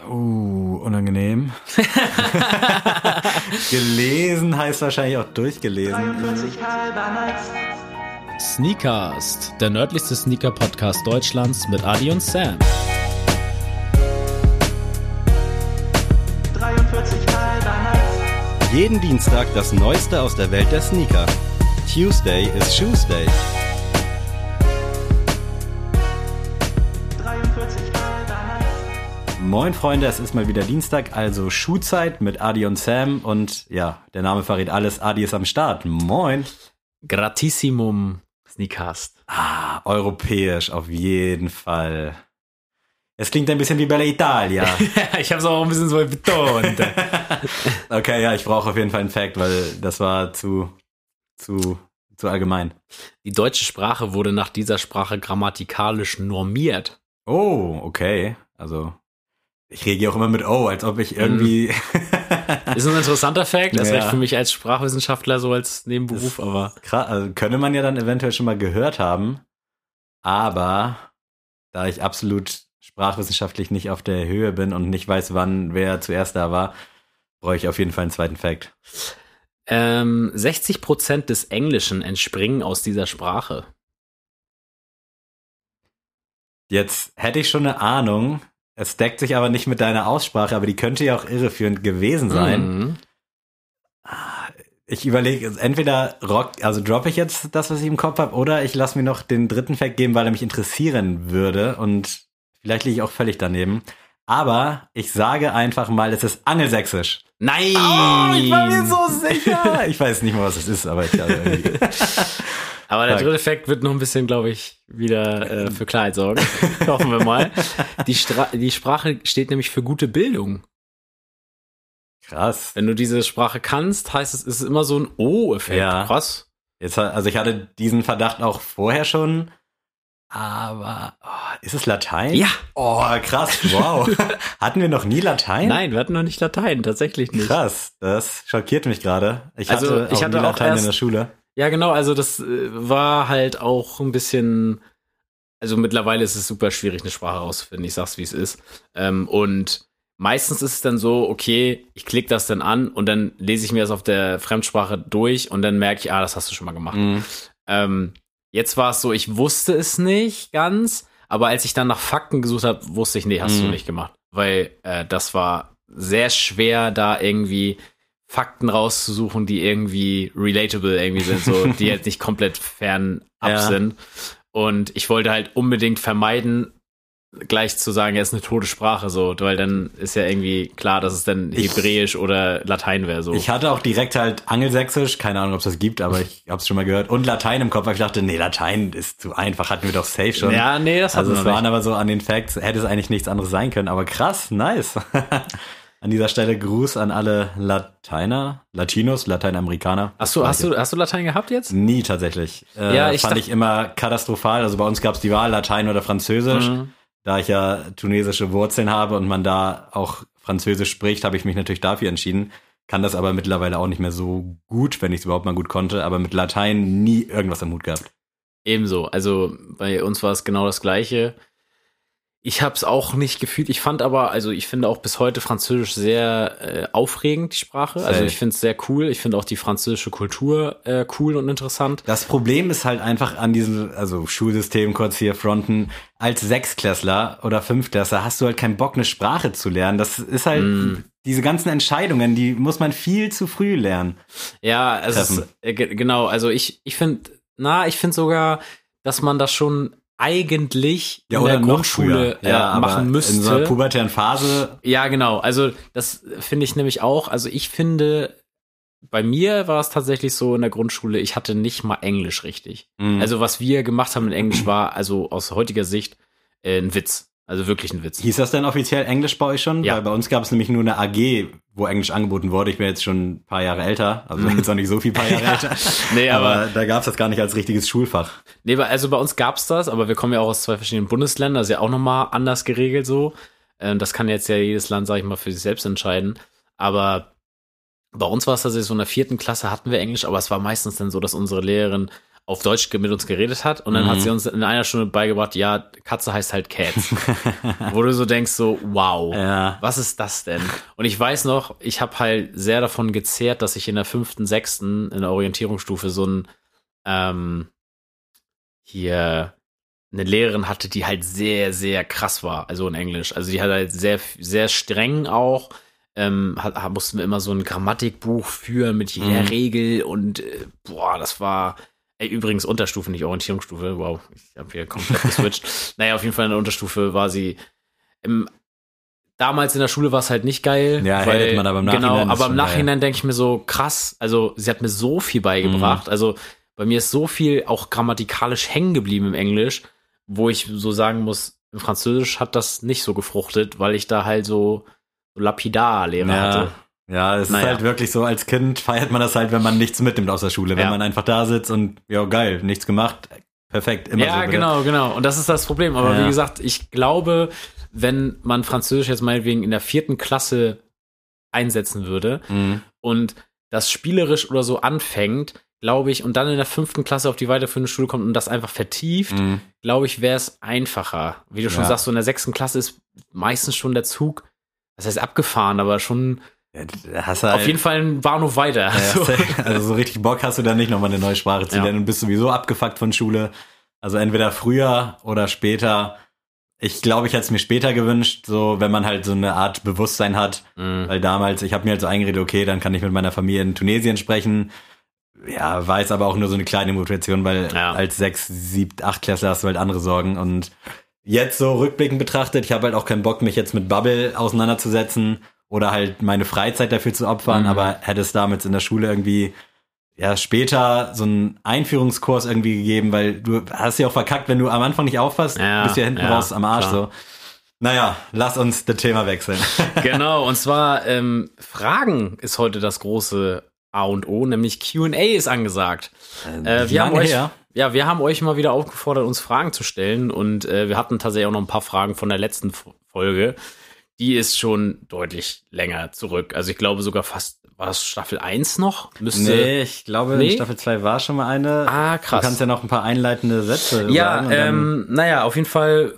Uh, unangenehm. Gelesen heißt wahrscheinlich auch durchgelesen. 43 halber nice. Sneakast, der nördlichste Sneaker-Podcast Deutschlands mit Adi und Sam. 43 halber. Jeden Dienstag das Neueste aus der Welt der Sneaker. Tuesday is Shoes Day. Moin Freunde, es ist mal wieder Dienstag, also Schuhzeit mit Adi und Sam und ja, der Name verrät alles, Adi ist am Start. Moin. Gratissimum Sneakast. Ah, europäisch auf jeden Fall. Es klingt ein bisschen wie Bella Italia. ich habe es auch ein bisschen so betont. okay, ja, ich brauche auf jeden Fall einen Fact, weil das war zu zu zu allgemein. Die deutsche Sprache wurde nach dieser Sprache grammatikalisch normiert. Oh, okay. Also ich reagiere auch immer mit Oh, als ob ich irgendwie. ist ein interessanter Fact, das ja. ist für mich als Sprachwissenschaftler so als Nebenberuf, das aber. Krass, also könnte man ja dann eventuell schon mal gehört haben. Aber da ich absolut sprachwissenschaftlich nicht auf der Höhe bin und nicht weiß, wann wer zuerst da war, brauche ich auf jeden Fall einen zweiten Fact. Ähm, 60 Prozent des Englischen entspringen aus dieser Sprache. Jetzt hätte ich schon eine Ahnung, es deckt sich aber nicht mit deiner Aussprache, aber die könnte ja auch irreführend gewesen sein. Mhm. Ich überlege, entweder rock, also droppe ich jetzt das, was ich im Kopf habe, oder ich lasse mir noch den dritten Fact geben, weil er mich interessieren würde und vielleicht liege ich auch völlig daneben. Aber ich sage einfach mal, es ist angelsächsisch. Nein! Oh, ich war mir so sicher. Ich weiß nicht mal, was es ist, aber ich glaube irgendwie. Aber der dritte Fakt wird noch ein bisschen, glaube ich, wieder äh, für Klarheit sorgen. Hoffen wir mal. Die, Stra die Sprache steht nämlich für gute Bildung. Krass. Wenn du diese Sprache kannst, heißt es, ist es immer so ein O-Effekt. Ja. Krass. Jetzt, also ich hatte diesen Verdacht auch vorher schon. Aber oh, ist es Latein? Ja. Oh, krass, wow. hatten wir noch nie Latein? Nein, wir hatten noch nicht Latein, tatsächlich nicht. Krass, das schockiert mich gerade. Ich also, hatte auch ich hatte nie Latein in der Schule. Ja, genau, also das äh, war halt auch ein bisschen, also mittlerweile ist es super schwierig, eine Sprache rauszufinden, ich sag's wie es ist. Ähm, und meistens ist es dann so, okay, ich klicke das dann an und dann lese ich mir das auf der Fremdsprache durch und dann merke ich, ah, das hast du schon mal gemacht. Mhm. Ähm, jetzt war es so, ich wusste es nicht ganz, aber als ich dann nach Fakten gesucht habe, wusste ich, nee, hast mhm. du nicht gemacht. Weil äh, das war sehr schwer, da irgendwie Fakten rauszusuchen, die irgendwie relatable irgendwie sind, so, die jetzt nicht komplett fernab ja. sind. Und ich wollte halt unbedingt vermeiden, gleich zu sagen, er ist eine tote Sprache, so, weil dann ist ja irgendwie klar, dass es dann Hebräisch ich, oder Latein wäre, so. Ich hatte auch direkt halt Angelsächsisch, keine Ahnung, ob es das gibt, aber ich habe es schon mal gehört, und Latein im Kopf, weil ich dachte, nee, Latein ist zu einfach, hatten wir doch safe schon. Ja, nee, das hatten Also es waren aber so an den Facts, hätte es eigentlich nichts anderes sein können, aber krass, nice. An dieser Stelle Gruß an alle Lateiner, Latinos, Lateinamerikaner. Hast du, hast du, hast du Latein gehabt jetzt? Nie tatsächlich. Äh, ja, ich fand ich immer katastrophal. Also bei uns gab es die Wahl Latein oder Französisch. Mhm. Da ich ja tunesische Wurzeln habe und man da auch Französisch spricht, habe ich mich natürlich dafür entschieden. Kann das aber mittlerweile auch nicht mehr so gut, wenn ich es überhaupt mal gut konnte. Aber mit Latein nie irgendwas am Hut gehabt. Ebenso. Also bei uns war es genau das Gleiche. Ich habe es auch nicht gefühlt. Ich fand aber, also ich finde auch bis heute Französisch sehr äh, aufregend, die Sprache. Safe. Also ich finde es sehr cool. Ich finde auch die französische Kultur äh, cool und interessant. Das Problem ist halt einfach an diesem, also Schulsystem kurz hier fronten, als Sechsklässler oder Fünftklässler hast du halt keinen Bock, eine Sprache zu lernen. Das ist halt, mm. diese ganzen Entscheidungen, die muss man viel zu früh lernen. Ja, also äh, genau. Also ich, ich finde, na, ich finde sogar, dass man das schon eigentlich ja, in der Grundschule äh, ja, machen müsste. In so einer pubertären Phase. Ja, genau. Also das finde ich nämlich auch. Also ich finde, bei mir war es tatsächlich so in der Grundschule, ich hatte nicht mal Englisch richtig. Mhm. Also was wir gemacht haben in Englisch war, also aus heutiger Sicht, äh, ein Witz. Also wirklich ein Witz. Hieß das denn offiziell Englisch bei euch schon? Ja. Weil bei uns gab es nämlich nur eine AG, wo Englisch angeboten wurde. Ich bin jetzt schon ein paar Jahre älter, also mhm. jetzt auch nicht so viel paar Jahre ja. älter. nee, aber, aber da gab es das gar nicht als richtiges Schulfach. Nee, also bei uns gab es das, aber wir kommen ja auch aus zwei verschiedenen Bundesländern, das ist ja auch nochmal anders geregelt so. Ähm, das kann jetzt ja jedes Land, sag ich mal, für sich selbst entscheiden. Aber bei uns war es tatsächlich so in der vierten Klasse hatten wir Englisch, aber es war meistens dann so, dass unsere Lehrerin auf Deutsch mit uns geredet hat und dann mhm. hat sie uns in einer Stunde beigebracht, ja, Katze heißt halt Cats. Wo du so denkst, so, wow, ja. was ist das denn? Und ich weiß noch, ich habe halt sehr davon gezehrt, dass ich in der fünften, sechsten in der Orientierungsstufe so ein ähm, hier eine Lehrerin hatte, die halt sehr, sehr krass war, also in Englisch. Also die hat halt sehr, sehr streng auch. Ähm, hat, mussten wir immer so ein Grammatikbuch führen mit jeder mhm. Regel und äh, boah, das war Ey, übrigens Unterstufe, nicht Orientierungsstufe. Wow, ich habe hier komplett geswitcht. naja, auf jeden Fall in der Unterstufe war sie. Im, damals in der Schule war es halt nicht geil. Ja, weil, man aber im Nachhinein. Genau, aber im Nachhinein denke ich mir so, krass, also sie hat mir so viel beigebracht. Mhm. Also bei mir ist so viel auch grammatikalisch hängen geblieben im Englisch, wo ich so sagen muss, im Französisch hat das nicht so gefruchtet, weil ich da halt so, so lapidar Lehrer ja. hatte. Ja, es naja. ist halt wirklich so, als Kind feiert man das halt, wenn man nichts mitnimmt aus der Schule. Wenn ja. man einfach da sitzt und, ja, geil, nichts gemacht, perfekt, immer ja, so. Ja, genau, genau. Und das ist das Problem. Aber ja. wie gesagt, ich glaube, wenn man Französisch jetzt meinetwegen in der vierten Klasse einsetzen würde mhm. und das spielerisch oder so anfängt, glaube ich, und dann in der fünften Klasse auf die weiterführende Schule kommt und das einfach vertieft, mhm. glaube ich, wäre es einfacher. Wie du schon ja. sagst, so in der sechsten Klasse ist meistens schon der Zug, das heißt abgefahren, aber schon ja, halt, Auf jeden Fall ein Bahnhof weiter. Ja, also. also so richtig Bock hast du da nicht nochmal eine neue Sprache zu lernen und bist sowieso abgefuckt von Schule. Also entweder früher oder später. Ich glaube, ich hätte es mir später gewünscht, so wenn man halt so eine Art Bewusstsein hat. Mhm. Weil damals, ich habe mir halt so eingeredet, okay, dann kann ich mit meiner Familie in Tunesien sprechen. Ja, war jetzt aber auch nur so eine kleine Motivation, weil ja. als sechs, sieben, acht Klasse hast du halt andere Sorgen. Und jetzt so rückblickend betrachtet, ich habe halt auch keinen Bock, mich jetzt mit Bubble auseinanderzusetzen oder halt meine Freizeit dafür zu opfern, mhm. aber hätte es damals in der Schule irgendwie ja später so einen Einführungskurs irgendwie gegeben, weil du hast ja auch verkackt, wenn du am Anfang nicht aufpasst, ja, bist ja hinten ja, raus am Arsch klar. so. Naja, lass uns das Thema wechseln. genau, und zwar ähm, Fragen ist heute das große A und O, nämlich Q&A ist angesagt. Äh, wir haben euch, her. ja, wir haben euch mal wieder aufgefordert, uns Fragen zu stellen und äh, wir hatten tatsächlich auch noch ein paar Fragen von der letzten Folge die ist schon deutlich länger zurück. Also ich glaube sogar fast, war das Staffel 1 noch? Müsste, nee, ich glaube, nee? Staffel 2 war schon mal eine. Ah, krass. Du kannst ja noch ein paar einleitende Sätze. Ja, ähm, naja, auf jeden Fall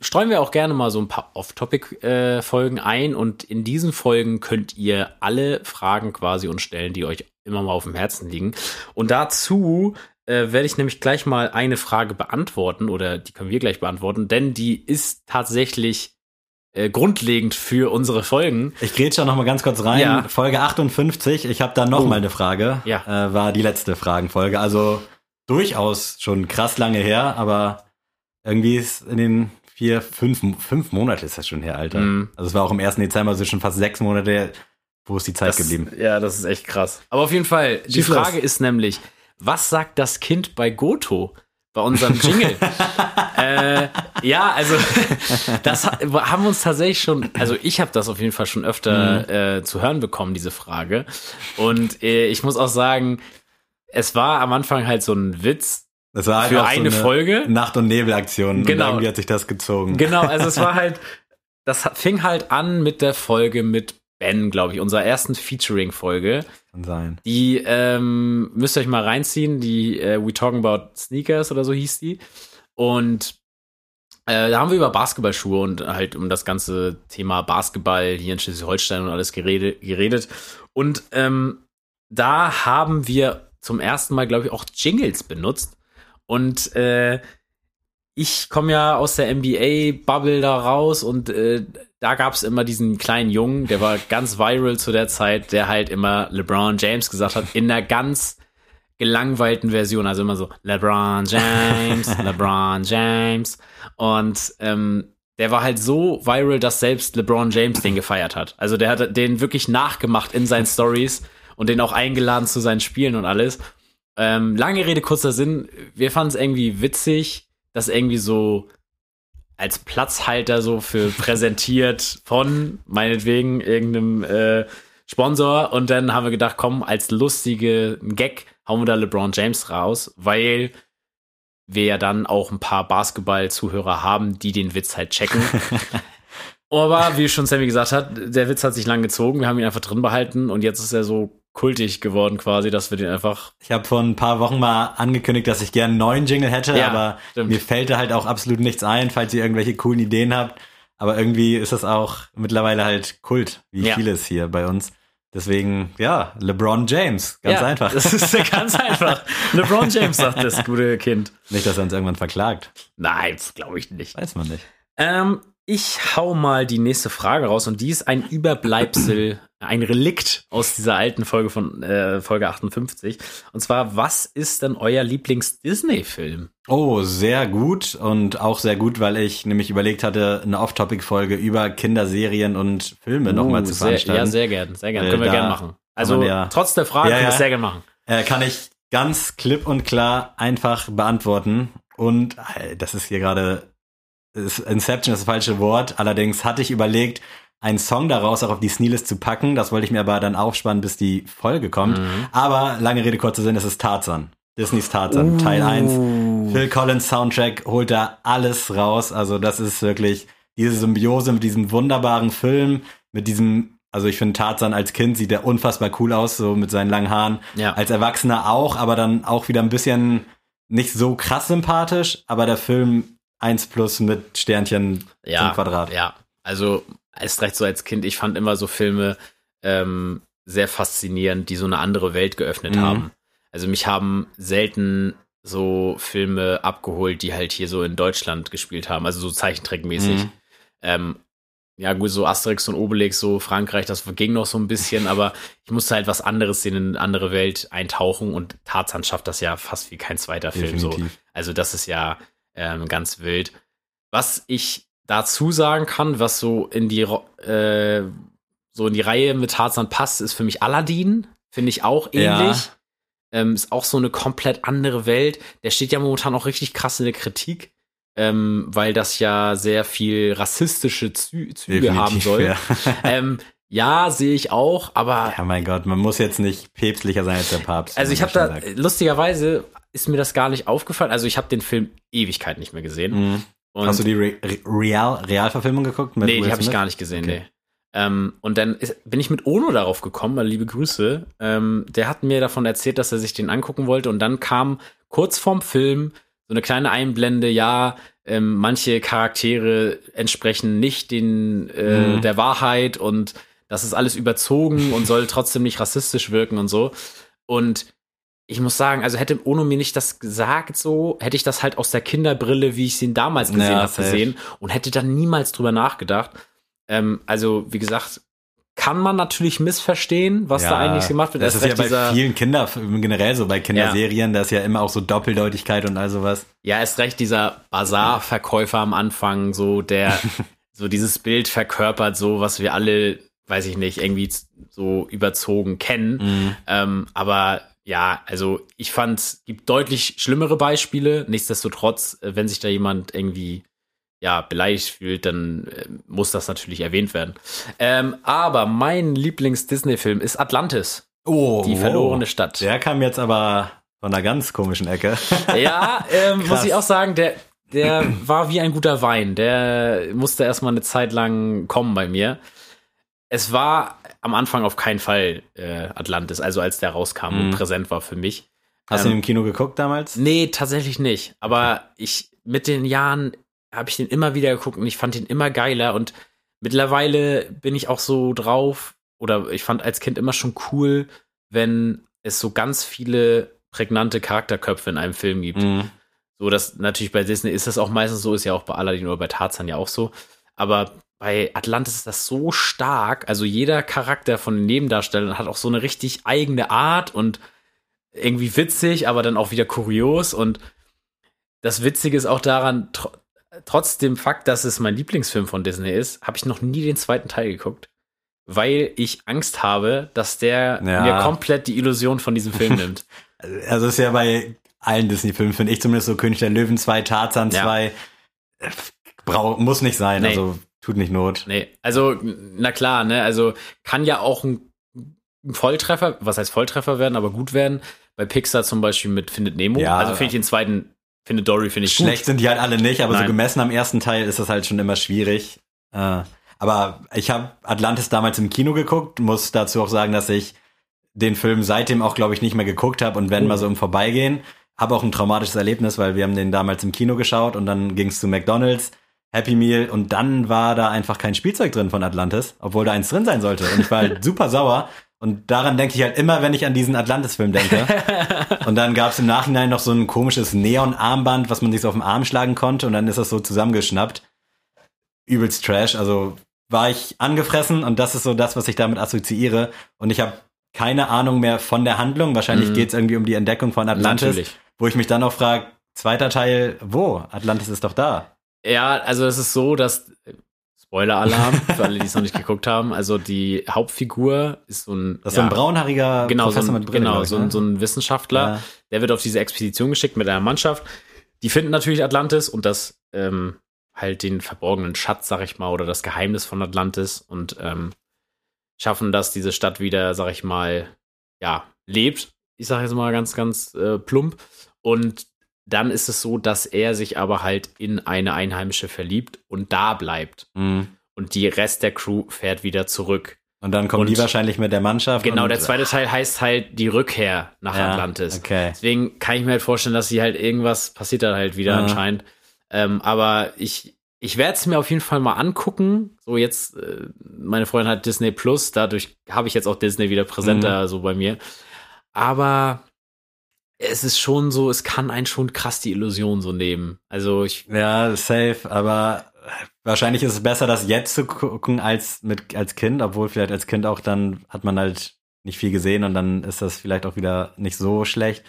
streuen wir auch gerne mal so ein paar Off-Topic-Folgen äh, ein und in diesen Folgen könnt ihr alle Fragen quasi uns stellen, die euch immer mal auf dem Herzen liegen. Und dazu äh, werde ich nämlich gleich mal eine Frage beantworten oder die können wir gleich beantworten, denn die ist tatsächlich äh, grundlegend für unsere Folgen. Ich grätsche da noch mal ganz kurz rein. Ja. Folge 58, ich habe da noch oh. mal eine Frage. Ja. Äh, war die letzte Fragenfolge. Also durchaus schon krass lange her, aber irgendwie ist in den vier, fünf, fünf Monate ist das schon her, Alter. Mm. Also es war auch im 1. Dezember, also schon fast sechs Monate. Wo ist die Zeit das, geblieben? Ja, das ist echt krass. Aber auf jeden Fall, die Frage ist nämlich, was sagt das Kind bei Goto? Bei unserem Jingle. äh, ja, also das haben wir uns tatsächlich schon, also ich habe das auf jeden Fall schon öfter mhm. äh, zu hören bekommen, diese Frage. Und äh, ich muss auch sagen, es war am Anfang halt so ein Witz. Das war halt für eine, so eine Folge. Nacht- und Nebelaktion. Genau. Und irgendwie hat sich das gezogen. Genau, also es war halt, das fing halt an mit der Folge mit Ben, glaube ich, unserer ersten Featuring-Folge. Kann sein. Die ähm, müsst ihr euch mal reinziehen. Die äh, We Talking About Sneakers oder so hieß die. Und äh, da haben wir über Basketballschuhe und halt um das ganze Thema Basketball hier in Schleswig-Holstein und alles geredet. geredet. Und ähm, da haben wir zum ersten Mal, glaube ich, auch Jingles benutzt. Und äh, ich komme ja aus der NBA-Bubble da raus und äh, da gab es immer diesen kleinen Jungen, der war ganz viral zu der Zeit, der halt immer LeBron James gesagt hat, in einer ganz gelangweilten Version, also immer so LeBron James, LeBron James. Und ähm, der war halt so viral, dass selbst LeBron James den gefeiert hat. Also der hat den wirklich nachgemacht in seinen Stories und den auch eingeladen zu seinen Spielen und alles. Ähm, lange Rede, kurzer Sinn. Wir fanden es irgendwie witzig, dass irgendwie so als Platzhalter so für präsentiert von meinetwegen irgendeinem äh, Sponsor und dann haben wir gedacht, komm, als lustige Gag hauen wir da LeBron James raus, weil wir ja dann auch ein paar Basketball-Zuhörer haben, die den Witz halt checken. Aber wie schon Sammy gesagt hat, der Witz hat sich lang gezogen, wir haben ihn einfach drin behalten und jetzt ist er so kultig geworden quasi, dass wir den einfach. Ich habe vor ein paar Wochen mal angekündigt, dass ich gerne einen neuen Jingle hätte, ja, aber stimmt. mir fällt da halt auch absolut nichts ein, falls ihr irgendwelche coolen Ideen habt. Aber irgendwie ist das auch mittlerweile halt Kult, wie ja. vieles hier bei uns. Deswegen, ja, LeBron James, ganz ja, einfach. Das ist ganz einfach. LeBron James sagt das gute Kind. Nicht, dass er uns irgendwann verklagt. Nein, glaube ich nicht. Weiß man nicht. Ähm, ich hau mal die nächste Frage raus und die ist ein Überbleibsel, ein Relikt aus dieser alten Folge von äh, Folge 58. Und zwar, was ist denn euer Lieblings-Disney-Film? Oh, sehr gut und auch sehr gut, weil ich nämlich überlegt hatte, eine Off-Topic-Folge über Kinderserien und Filme uh, nochmal zu veranstalten. ja, sehr gern, sehr gern. Können wir gerne machen. Also ja, trotz der Frage ja, können wir es sehr gerne machen. Äh, kann ich ganz klipp und klar einfach beantworten. Und äh, das ist hier gerade Inception ist das falsche Wort. Allerdings hatte ich überlegt, einen Song daraus auch auf die Sneelist zu packen. Das wollte ich mir aber dann aufspannen, bis die Folge kommt. Mhm. Aber lange Rede, kurzer Sinn, es ist Tarzan. Disneys Tarzan, uh. Teil 1. Phil Collins Soundtrack holt da alles raus. Also das ist wirklich diese Symbiose mit diesem wunderbaren Film, mit diesem, also ich finde Tarzan als Kind sieht er unfassbar cool aus, so mit seinen langen Haaren. Ja. Als Erwachsener auch, aber dann auch wieder ein bisschen nicht so krass sympathisch, aber der Film 1 plus mit Sternchen ja, zum Quadrat. Ja, also erst recht so als Kind, ich fand immer so Filme ähm, sehr faszinierend, die so eine andere Welt geöffnet mhm. haben. Also mich haben selten so Filme abgeholt, die halt hier so in Deutschland gespielt haben, also so Zeichentrickmäßig. Mhm. Ähm, ja, gut, so Asterix und Obelix, so Frankreich, das ging noch so ein bisschen, aber ich musste halt was anderes sehen, in eine andere Welt eintauchen und Tarzan schafft das ja fast wie kein zweiter Film so. Also das ist ja ähm, ganz wild. Was ich dazu sagen kann, was so in die äh, so in die Reihe mit Tarzan passt, ist für mich Aladdin. Finde ich auch ähnlich. Ja. Ähm, ist auch so eine komplett andere Welt. Der steht ja momentan auch richtig krass in der Kritik, ähm, weil das ja sehr viel rassistische Zü Züge Definitiv, haben soll. Ja, ähm, ja sehe ich auch, aber. Ja, mein Gott, man muss jetzt nicht päpstlicher sein als der Papst. Also ich habe da sagt. lustigerweise ist mir das gar nicht aufgefallen. Also ich habe den Film Ewigkeit nicht mehr gesehen. Mhm. Hast du die Re Real Realverfilmung geguckt? Mit nee, die habe ich gar nicht gesehen. Okay. Nee. Ähm, und dann ist, bin ich mit Ono darauf gekommen, mal liebe Grüße. Ähm, der hat mir davon erzählt, dass er sich den angucken wollte. Und dann kam kurz vorm Film so eine kleine Einblende, ja, ähm, manche Charaktere entsprechen nicht den äh, mhm. der Wahrheit und das ist alles überzogen und soll trotzdem nicht rassistisch wirken und so. Und ich muss sagen, also hätte Ono mir nicht das gesagt so, hätte ich das halt aus der Kinderbrille, wie ich ihn damals gesehen ja, habe, gesehen und hätte dann niemals drüber nachgedacht. Ähm, also, wie gesagt, kann man natürlich missverstehen, was ja, da eigentlich gemacht wird. Das ist ja bei vielen Kinderfilmen generell so, bei Kinderserien, ja. da ist ja immer auch so Doppeldeutigkeit und all sowas. Ja, ist recht dieser Bazar-Verkäufer am Anfang, so der so dieses Bild verkörpert, so was wir alle, weiß ich nicht, irgendwie so überzogen kennen. Mhm. Ähm, aber ja, also ich fand, es gibt deutlich schlimmere Beispiele. Nichtsdestotrotz, äh, wenn sich da jemand irgendwie ja, beleidigt fühlt, dann äh, muss das natürlich erwähnt werden. Ähm, aber mein Lieblings-Disney-Film ist Atlantis. Oh, die verlorene Stadt. Der kam jetzt aber von einer ganz komischen Ecke. ja, ähm, muss ich auch sagen, der, der war wie ein guter Wein. Der musste erstmal eine Zeit lang kommen bei mir. Es war am Anfang auf keinen Fall äh, Atlantis, also als der rauskam mhm. und präsent war für mich. Hast ähm, du ihn im Kino geguckt damals? Nee, tatsächlich nicht. Aber okay. ich mit den Jahren habe ich den immer wieder geguckt und ich fand ihn immer geiler und mittlerweile bin ich auch so drauf oder ich fand als Kind immer schon cool, wenn es so ganz viele prägnante Charakterköpfe in einem Film gibt. Mhm. So, dass natürlich bei Disney ist das auch meistens so, ist ja auch bei Aladdin oder bei Tarzan ja auch so. Aber bei Atlantis ist das so stark. Also jeder Charakter von den Nebendarstellern hat auch so eine richtig eigene Art und irgendwie witzig, aber dann auch wieder kurios. Und das Witzige ist auch daran, tr trotz dem Fakt, dass es mein Lieblingsfilm von Disney ist, habe ich noch nie den zweiten Teil geguckt. Weil ich Angst habe, dass der ja. mir komplett die Illusion von diesem Film nimmt. Also ist ja bei allen Disney-Filmen, finde ich zumindest so König der Löwen 2, Tarzan 2. Ja. Brauch, muss nicht sein. Nee. Also Tut nicht Not. Nee, also, na klar, ne, also kann ja auch ein, Volltreffer, was heißt Volltreffer werden, aber gut werden. Bei Pixar zum Beispiel mit Findet Nemo. Ja, also finde ich den zweiten, Findet Dory, finde ich gut. Schlecht sind die halt alle nicht, aber Nein. so gemessen am ersten Teil ist das halt schon immer schwierig. Äh, aber ich habe Atlantis damals im Kino geguckt, muss dazu auch sagen, dass ich den Film seitdem auch, glaube ich, nicht mehr geguckt habe und wenn oh. mal so im Vorbeigehen. Habe auch ein traumatisches Erlebnis, weil wir haben den damals im Kino geschaut und dann ging es zu McDonalds, Happy Meal und dann war da einfach kein Spielzeug drin von Atlantis, obwohl da eins drin sein sollte. Und ich war halt super sauer. Und daran denke ich halt immer, wenn ich an diesen Atlantis-Film denke. und dann gab es im Nachhinein noch so ein komisches Neon-Armband, was man sich so auf den Arm schlagen konnte und dann ist das so zusammengeschnappt. Übelst Trash. Also war ich angefressen und das ist so das, was ich damit assoziiere. Und ich habe keine Ahnung mehr von der Handlung. Wahrscheinlich mhm. geht es irgendwie um die Entdeckung von Atlantis. Natürlich. Wo ich mich dann auch frage, zweiter Teil, wo? Atlantis ist doch da. Ja, also es ist so, dass Spoiler-Alarm für alle, die es noch nicht geguckt haben. Also die Hauptfigur ist so ein. Das ist ja, so ein braunhaariger genau, Professor so ein, mit Brille, Genau, so, ein, ne? so ein Wissenschaftler. Ja. Der wird auf diese Expedition geschickt mit einer Mannschaft. Die finden natürlich Atlantis und das ähm, halt den verborgenen Schatz, sag ich mal, oder das Geheimnis von Atlantis und ähm, schaffen, dass diese Stadt wieder, sag ich mal, ja, lebt. Ich sag jetzt mal ganz, ganz äh, plump. Und dann ist es so, dass er sich aber halt in eine Einheimische verliebt und da bleibt. Mhm. Und die Rest der Crew fährt wieder zurück. Und dann kommen und die wahrscheinlich mit der Mannschaft. Genau, der zweite Teil heißt halt die Rückkehr nach ja, Atlantis. Okay. Deswegen kann ich mir halt vorstellen, dass sie halt irgendwas passiert da halt wieder ja. anscheinend. Ähm, aber ich, ich werde es mir auf jeden Fall mal angucken. So jetzt, äh, meine Freundin hat Disney Plus, dadurch habe ich jetzt auch Disney wieder präsenter mhm. so bei mir. Aber es ist schon so, es kann einen schon krass die Illusion so nehmen. Also ich. Ja, safe, aber wahrscheinlich ist es besser, das jetzt zu gucken als mit als Kind, obwohl vielleicht als Kind auch dann hat man halt nicht viel gesehen und dann ist das vielleicht auch wieder nicht so schlecht.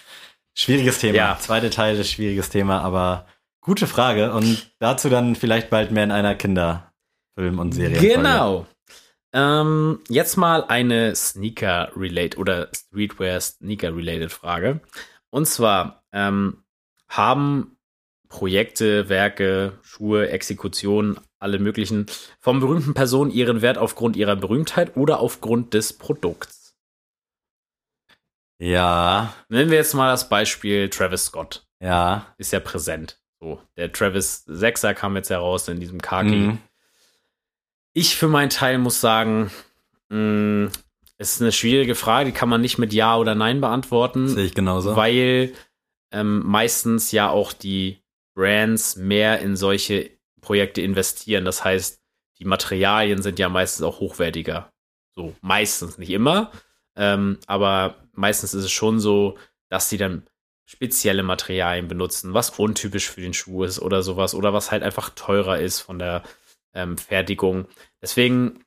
Schwieriges Thema. Ja. Zweite Teil ist schwieriges Thema, aber gute Frage und dazu dann vielleicht bald mehr in einer Kinderfilm- und Serie. Genau. Ähm, jetzt mal eine Sneaker-related oder Streetwear-Sneaker-related Frage. Und zwar ähm, haben Projekte, Werke, Schuhe, Exekutionen, alle möglichen von berühmten Personen ihren Wert aufgrund ihrer Berühmtheit oder aufgrund des Produkts. Ja. Nehmen wir jetzt mal das Beispiel Travis Scott. Ja. Ist ja präsent. So, der Travis 6er kam jetzt heraus in diesem Kaki. Mhm. Ich für meinen Teil muss sagen, mh, mm, ist eine schwierige Frage, die kann man nicht mit Ja oder Nein beantworten. Sehe ich genauso. Weil ähm, meistens ja auch die Brands mehr in solche Projekte investieren. Das heißt, die Materialien sind ja meistens auch hochwertiger. So, meistens, nicht immer. Ähm, aber meistens ist es schon so, dass sie dann spezielle Materialien benutzen, was untypisch für den Schuh ist oder sowas. Oder was halt einfach teurer ist von der ähm, Fertigung. Deswegen,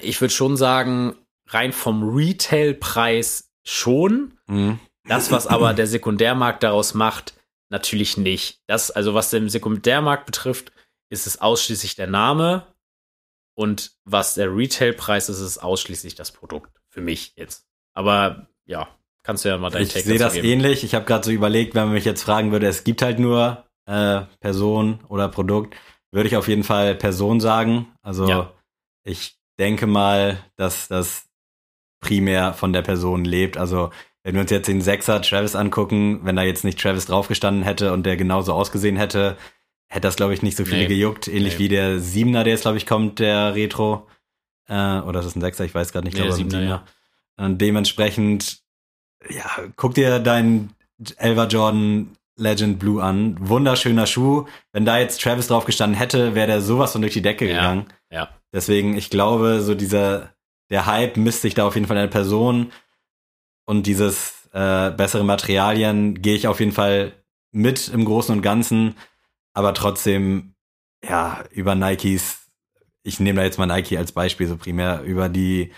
ich würde schon sagen, rein vom Retailpreis schon. Mhm. Das, was aber der Sekundärmarkt daraus macht, natürlich nicht. Das, also was den Sekundärmarkt betrifft, ist es ausschließlich der Name. Und was der Retailpreis ist, ist ausschließlich das Produkt. Für mich jetzt. Aber ja, kannst du ja mal deinen Take Ich sehe das geben. ähnlich. Ich habe gerade so überlegt, wenn man mich jetzt fragen würde, es gibt halt nur äh, Person oder Produkt, würde ich auf jeden Fall Person sagen. Also ja. ich denke mal, dass das primär von der Person lebt. Also wenn wir uns jetzt den Sechser Travis angucken, wenn da jetzt nicht Travis draufgestanden hätte und der genauso ausgesehen hätte, hätte das, glaube ich, nicht so viele nee. gejuckt. Ähnlich nee. wie der Siebener, der jetzt, glaube ich, kommt, der Retro. Äh, oder ist das ein Sechser? Ich weiß gerade nicht. Nee, glaube, Siebener, Siebener. Ja. Und dementsprechend, ja, guck dir deinen Elva Jordan Legend Blue an. Wunderschöner Schuh. Wenn da jetzt Travis draufgestanden hätte, wäre der sowas von durch die Decke ja. gegangen. Ja. Deswegen, ich glaube, so dieser der Hype misst sich da auf jeden Fall eine Person und dieses äh, bessere Materialien gehe ich auf jeden Fall mit im Großen und Ganzen, aber trotzdem, ja, über Nikes, ich nehme da jetzt mal Nike als Beispiel so primär, über die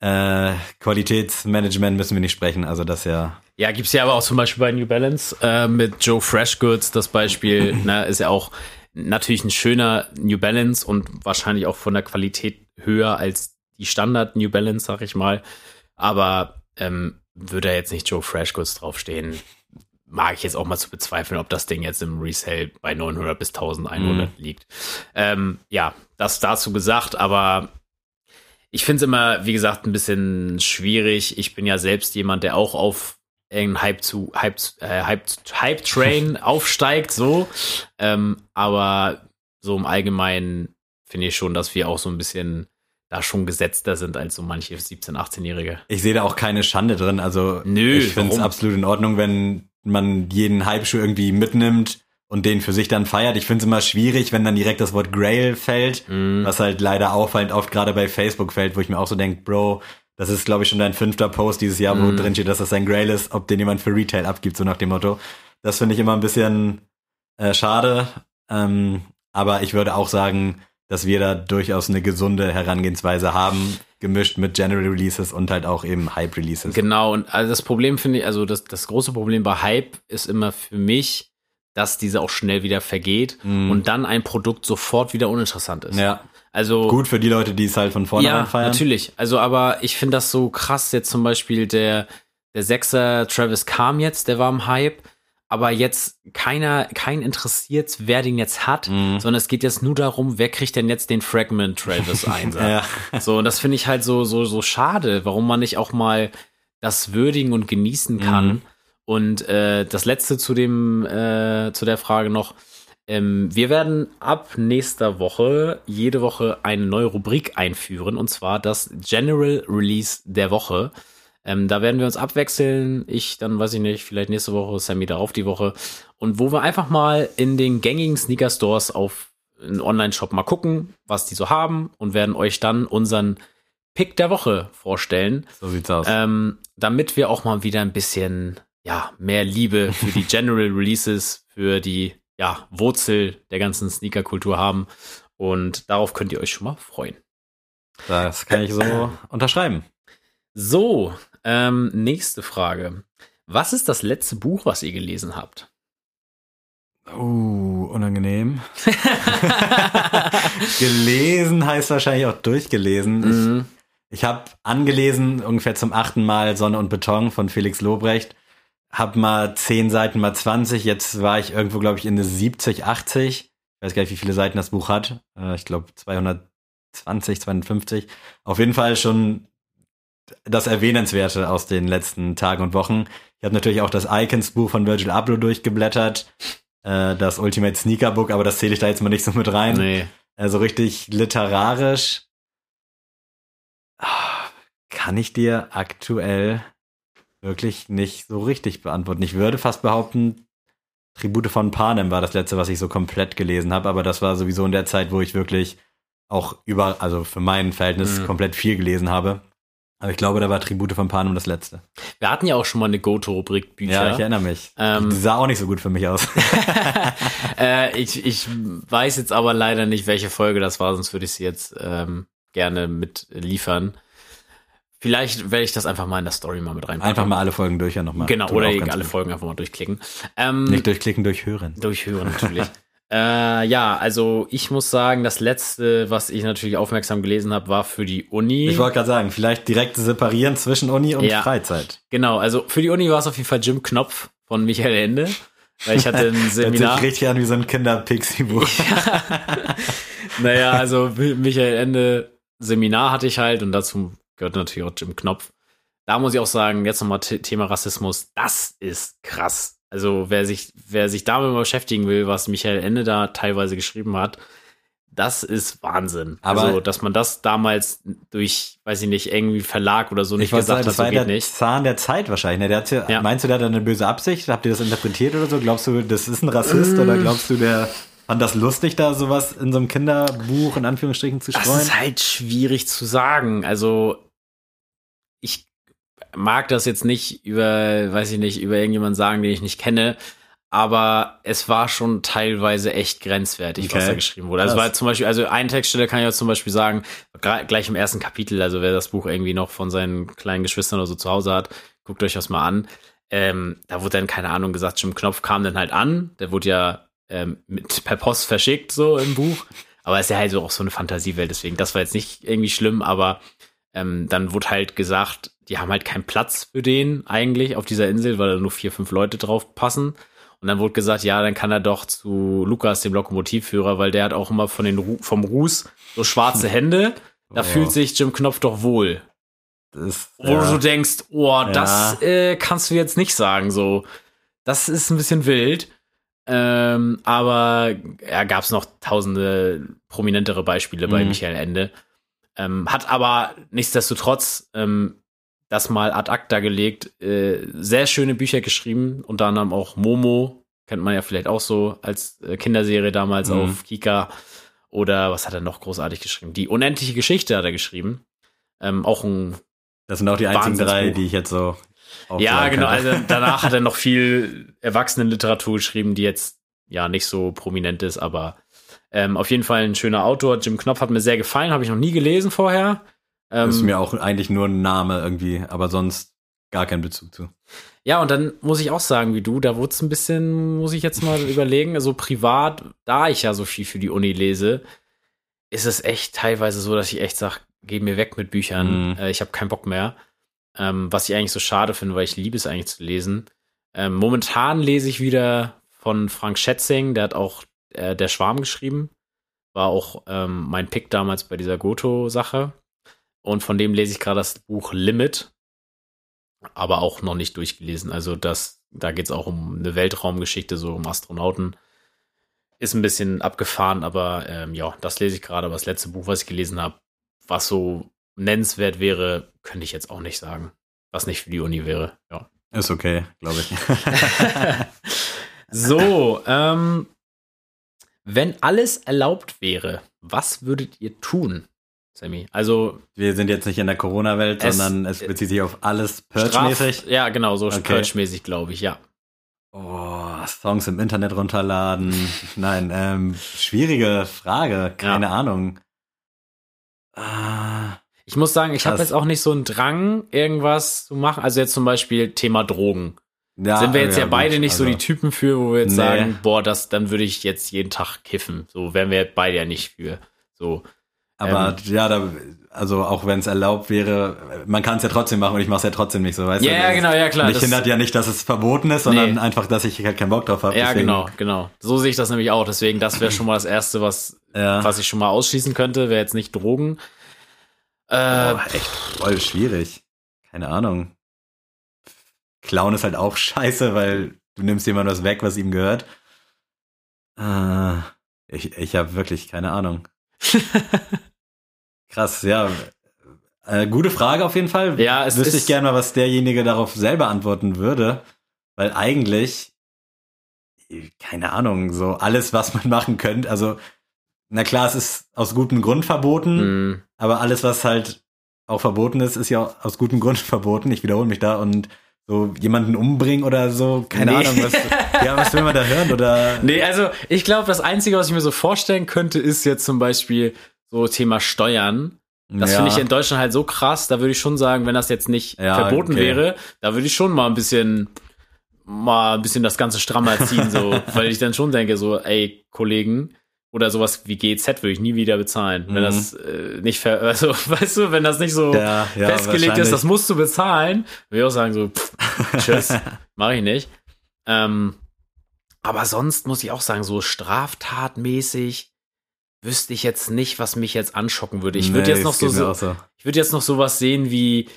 äh, Qualitätsmanagement müssen wir nicht sprechen, also das ja. Ja, gibt's ja aber auch zum Beispiel bei New Balance äh, mit Joe Freshgoods, das Beispiel, ne, ist ja auch natürlich ein schöner New Balance und wahrscheinlich auch von der Qualität höher als die Standard New Balance, sag ich mal. Aber ähm, würde da jetzt nicht Joe Freshgoods draufstehen, mag ich jetzt auch mal zu bezweifeln, ob das Ding jetzt im Resale bei 900 bis 1100 mhm. liegt. Ähm, ja, das dazu gesagt, aber ich finde es immer, wie gesagt, ein bisschen schwierig. Ich bin ja selbst jemand, der auch auf irgendeinen Hype zu Hype, äh, Hype, Hype Train aufsteigt, so. Ähm, aber so im Allgemeinen finde ich schon, dass wir auch so ein bisschen da schon gesetzter sind als so manche 17-, 18-Jährige. Ich sehe da auch keine Schande drin. Also Nö, ich finde es absolut in Ordnung, wenn man jeden Hype-Schuh irgendwie mitnimmt und den für sich dann feiert. Ich finde es immer schwierig, wenn dann direkt das Wort Grail fällt, mm. was halt leider auffallend oft gerade bei Facebook fällt, wo ich mir auch so denke, Bro, das ist, glaube ich, schon dein fünfter Post dieses Jahr, wo mm. drin steht, dass das ein Grail ist, ob den jemand für Retail abgibt, so nach dem Motto. Das finde ich immer ein bisschen äh, schade. Ähm, aber ich würde auch sagen, dass wir da durchaus eine gesunde Herangehensweise haben, gemischt mit General Releases und halt auch eben Hype Releases. Genau, und also das Problem finde ich, also das, das große Problem bei Hype ist immer für mich, dass diese auch schnell wieder vergeht mm. und dann ein Produkt sofort wieder uninteressant ist. Ja. Also gut für die Leute, die es halt von vornherein ja, feiern. natürlich. Also aber ich finde das so krass jetzt zum Beispiel der der Sechser Travis kam jetzt, der war im Hype aber jetzt keiner, kein interessiert, wer den jetzt hat, mhm. sondern es geht jetzt nur darum, wer kriegt denn jetzt den Fragment Travis Einsatz. ja. So, und das finde ich halt so, so, so schade, warum man nicht auch mal das würdigen und genießen kann. Mhm. Und äh, das letzte zu dem, äh, zu der Frage noch. Ähm, wir werden ab nächster Woche jede Woche eine neue Rubrik einführen, und zwar das General Release der Woche. Ähm, da werden wir uns abwechseln. Ich dann, weiß ich nicht, vielleicht nächste Woche, Sammy darauf die Woche. Und wo wir einfach mal in den gängigen Sneaker-Stores auf einen Online-Shop mal gucken, was die so haben und werden euch dann unseren Pick der Woche vorstellen. So sieht's aus. Ähm, damit wir auch mal wieder ein bisschen, ja, mehr Liebe für die General Releases, für die, ja, Wurzel der ganzen Sneaker-Kultur haben. Und darauf könnt ihr euch schon mal freuen. Das kann ich so unterschreiben. So, ähm, nächste Frage. Was ist das letzte Buch, was ihr gelesen habt? Uh, unangenehm. gelesen heißt wahrscheinlich auch durchgelesen. Mhm. Ich, ich habe angelesen, ungefähr zum achten Mal Sonne und Beton von Felix Lobrecht. Hab mal zehn Seiten, mal 20. Jetzt war ich irgendwo, glaube ich, in der 70, 80. Ich weiß gar nicht, wie viele Seiten das Buch hat. Äh, ich glaube 220, 250. Auf jeden Fall schon das Erwähnenswerte aus den letzten Tagen und Wochen. Ich habe natürlich auch das Icons-Buch von Virgil Abloh durchgeblättert, äh, das Ultimate Sneaker Book, aber das zähle ich da jetzt mal nicht so mit rein. Nee. Also richtig literarisch kann ich dir aktuell wirklich nicht so richtig beantworten. Ich würde fast behaupten, Tribute von Panem war das letzte, was ich so komplett gelesen habe, aber das war sowieso in der Zeit, wo ich wirklich auch über, also für mein Verhältnis mhm. komplett viel gelesen habe. Aber ich glaube, da war Tribute von Panem das letzte. Wir hatten ja auch schon mal eine Goto-Rubrik Bücher. Ja, ich erinnere mich. Ähm, Die sah auch nicht so gut für mich aus. äh, ich, ich weiß jetzt aber leider nicht, welche Folge das war, sonst würde ich sie jetzt ähm, gerne mit liefern. Vielleicht werde ich das einfach mal in der Story mal mit reinpacken. Einfach mal alle Folgen durch ja nochmal. Genau, oder alle Folgen einfach mal durchklicken. Ähm, nicht durchklicken, durchhören. Durchhören natürlich. Äh, ja, also ich muss sagen, das letzte, was ich natürlich aufmerksam gelesen habe, war für die Uni. Ich wollte gerade sagen, vielleicht direkt separieren zwischen Uni und ja, Freizeit. Genau, also für die Uni war es auf jeden Fall Jim Knopf von Michael Ende. Weil ich hatte ein Seminar. Das richtig an wie so ein Kinder-Pixie-Buch. ja. naja, also Michael Ende Seminar hatte ich halt und dazu gehört natürlich auch Jim Knopf. Da muss ich auch sagen, jetzt nochmal Thema Rassismus, das ist krass. Also wer sich, wer sich damit mal beschäftigen will, was Michael Ende da teilweise geschrieben hat, das ist Wahnsinn. Aber also, dass man das damals durch, weiß ich nicht, irgendwie Verlag oder so nicht gesagt sagen, hat, das so war geht der nicht. Zahn der Zeit wahrscheinlich. Ne? Der hat ja, ja. Meinst du, der hat eine böse Absicht? Habt ihr das interpretiert oder so? Glaubst du, das ist ein Rassist mm. oder glaubst du, der fand das lustig, da sowas in so einem Kinderbuch in Anführungsstrichen zu streuen? Das ist halt schwierig zu sagen. Also ich mag das jetzt nicht über, weiß ich nicht, über irgendjemanden sagen, den ich nicht kenne, aber es war schon teilweise echt grenzwertig, okay. was da geschrieben wurde. Also war zum Beispiel, also eine Textstelle kann ich auch zum Beispiel sagen, gleich im ersten Kapitel, also wer das Buch irgendwie noch von seinen kleinen Geschwistern oder so zu Hause hat, guckt euch das mal an. Ähm, da wurde dann, keine Ahnung, gesagt, Jim Knopf kam dann halt an, der wurde ja ähm, mit, per Post verschickt, so im Buch. Aber es ist ja halt so auch so eine Fantasiewelt, deswegen, das war jetzt nicht irgendwie schlimm, aber ähm, dann wurde halt gesagt, die haben halt keinen Platz für den eigentlich auf dieser Insel, weil da nur vier, fünf Leute drauf passen. Und dann wurde gesagt, ja, dann kann er doch zu Lukas, dem Lokomotivführer, weil der hat auch immer von den Ru vom Ruß so schwarze Hände. Da oh. fühlt sich Jim Knopf doch wohl. Das, Wo ja. du denkst, oh, das ja. äh, kannst du jetzt nicht sagen. So, das ist ein bisschen wild. Ähm, aber ja, gab es noch tausende prominentere Beispiele bei mhm. Michael Ende. Ähm, hat aber nichtsdestotrotz ähm, das mal ad acta gelegt. Äh, sehr schöne Bücher geschrieben, unter anderem auch Momo, kennt man ja vielleicht auch so als äh, Kinderserie damals mhm. auf Kika. Oder was hat er noch großartig geschrieben? Die unendliche Geschichte hat er geschrieben. Ähm, auch ein. Das sind auch die einzigen drei, die ich jetzt so. Ja, genau. Also danach hat er noch viel Erwachsenenliteratur geschrieben, die jetzt ja nicht so prominent ist, aber ähm, auf jeden Fall ein schöner Autor. Jim Knopf hat mir sehr gefallen, habe ich noch nie gelesen vorher. Ähm, ist mir auch eigentlich nur ein Name irgendwie, aber sonst gar keinen Bezug zu. Ja, und dann muss ich auch sagen, wie du, da wurde es ein bisschen, muss ich jetzt mal überlegen, also privat, da ich ja so viel für die Uni lese, ist es echt teilweise so, dass ich echt sage, geh mir weg mit Büchern, mhm. äh, ich habe keinen Bock mehr. Ähm, was ich eigentlich so schade finde, weil ich liebe es eigentlich zu lesen. Ähm, momentan lese ich wieder von Frank Schätzing, der hat auch äh, Der Schwarm geschrieben. War auch ähm, mein Pick damals bei dieser Goto-Sache. Und von dem lese ich gerade das Buch Limit, aber auch noch nicht durchgelesen. Also das, da geht es auch um eine Weltraumgeschichte, so um Astronauten. Ist ein bisschen abgefahren, aber ähm, ja, das lese ich gerade. Aber das letzte Buch, was ich gelesen habe, was so nennenswert wäre, könnte ich jetzt auch nicht sagen. Was nicht für die Uni wäre, ja. Ist okay, glaube ich. so, ähm, wenn alles erlaubt wäre, was würdet ihr tun? Sammy. Also wir sind jetzt nicht in der Corona-Welt, sondern es bezieht sich auf alles Purge-mäßig. Ja, genau, so okay. Purge-mäßig, glaube ich, ja. Oh, Songs im Internet runterladen. Nein, ähm, schwierige Frage, keine ja. Ahnung. Ah, ich muss sagen, ich habe jetzt auch nicht so einen Drang, irgendwas zu machen. Also jetzt zum Beispiel Thema Drogen. Ja, sind wir jetzt ja, ja beide gut, nicht also, so die Typen für, wo wir jetzt nee. sagen, boah, das, dann würde ich jetzt jeden Tag kiffen. So wären wir beide ja nicht für. So. Aber ähm, ja, da, also auch wenn es erlaubt wäre, man kann es ja trotzdem machen und ich mache es ja trotzdem nicht so, weißt ja, du? Ja, genau, ja klar. Mich hindert ja nicht, dass es verboten ist, sondern nee. einfach, dass ich halt keinen Bock drauf habe. Ja, deswegen. genau, genau. So sehe ich das nämlich auch. Deswegen, das wäre schon mal das Erste, was, ja. was ich schon mal ausschließen könnte, wäre jetzt nicht Drogen. Äh, oh, echt voll schwierig. Keine Ahnung. Clown ist halt auch scheiße, weil du nimmst jemandem was weg, was ihm gehört. Äh, ich ich habe wirklich keine Ahnung. Krass, ja. Äh, gute Frage auf jeden Fall. Ja, es wüsste ich gerne mal, was derjenige darauf selber antworten würde, weil eigentlich keine Ahnung, so alles, was man machen könnte. Also, na klar, es ist aus gutem Grund verboten, mm. aber alles, was halt auch verboten ist, ist ja aus gutem Grund verboten. Ich wiederhole mich da und so jemanden umbringen oder so, keine nee. Ahnung, was, ja, was will man da hören oder? Nee, also ich glaube, das Einzige, was ich mir so vorstellen könnte, ist jetzt zum Beispiel so Thema Steuern. Das ja. finde ich in Deutschland halt so krass. Da würde ich schon sagen, wenn das jetzt nicht ja, verboten okay. wäre, da würde ich schon mal ein bisschen, mal ein bisschen das Ganze strammer ziehen, so, weil ich dann schon denke, so, ey, Kollegen, oder sowas wie GZ würde ich nie wieder bezahlen. Mhm. Wenn das äh, nicht, ver also, weißt du, wenn das nicht so ja, ja, festgelegt ist, das musst du bezahlen, würde ich auch sagen, so, pff, tschüss, mache ich nicht. Ähm, aber sonst muss ich auch sagen, so straftatmäßig, wüsste ich jetzt nicht, was mich jetzt anschocken würde. Ich würde nee, jetzt noch so, so, so, ich würde jetzt noch sowas sehen wie,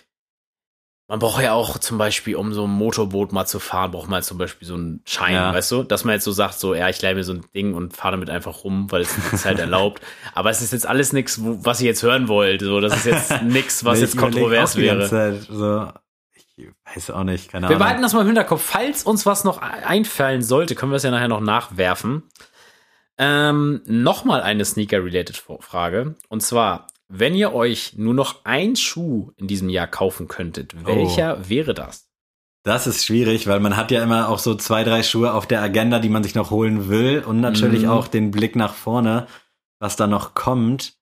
man braucht ja auch zum Beispiel, um so ein Motorboot mal zu fahren, braucht man zum Beispiel so einen Schein, ja. weißt du? Dass man jetzt so sagt, so, ja, ich leih mir so ein Ding und fahre damit einfach rum, weil es ist halt erlaubt. Aber es ist jetzt alles nichts, was ich jetzt hören wollte. So, das ist jetzt nichts, was nee, jetzt kontrovers wäre. Zeit, so. Ich weiß auch nicht, keine Wir Ahnung. Wir behalten das mal im Hinterkopf. Falls uns was noch einfallen sollte, können wir es ja nachher noch nachwerfen. Ähm, Nochmal eine Sneaker-related Frage. Und zwar, wenn ihr euch nur noch ein Schuh in diesem Jahr kaufen könntet, welcher oh. wäre das? Das ist schwierig, weil man hat ja immer auch so zwei, drei Schuhe auf der Agenda, die man sich noch holen will und natürlich mm. auch den Blick nach vorne, was da noch kommt.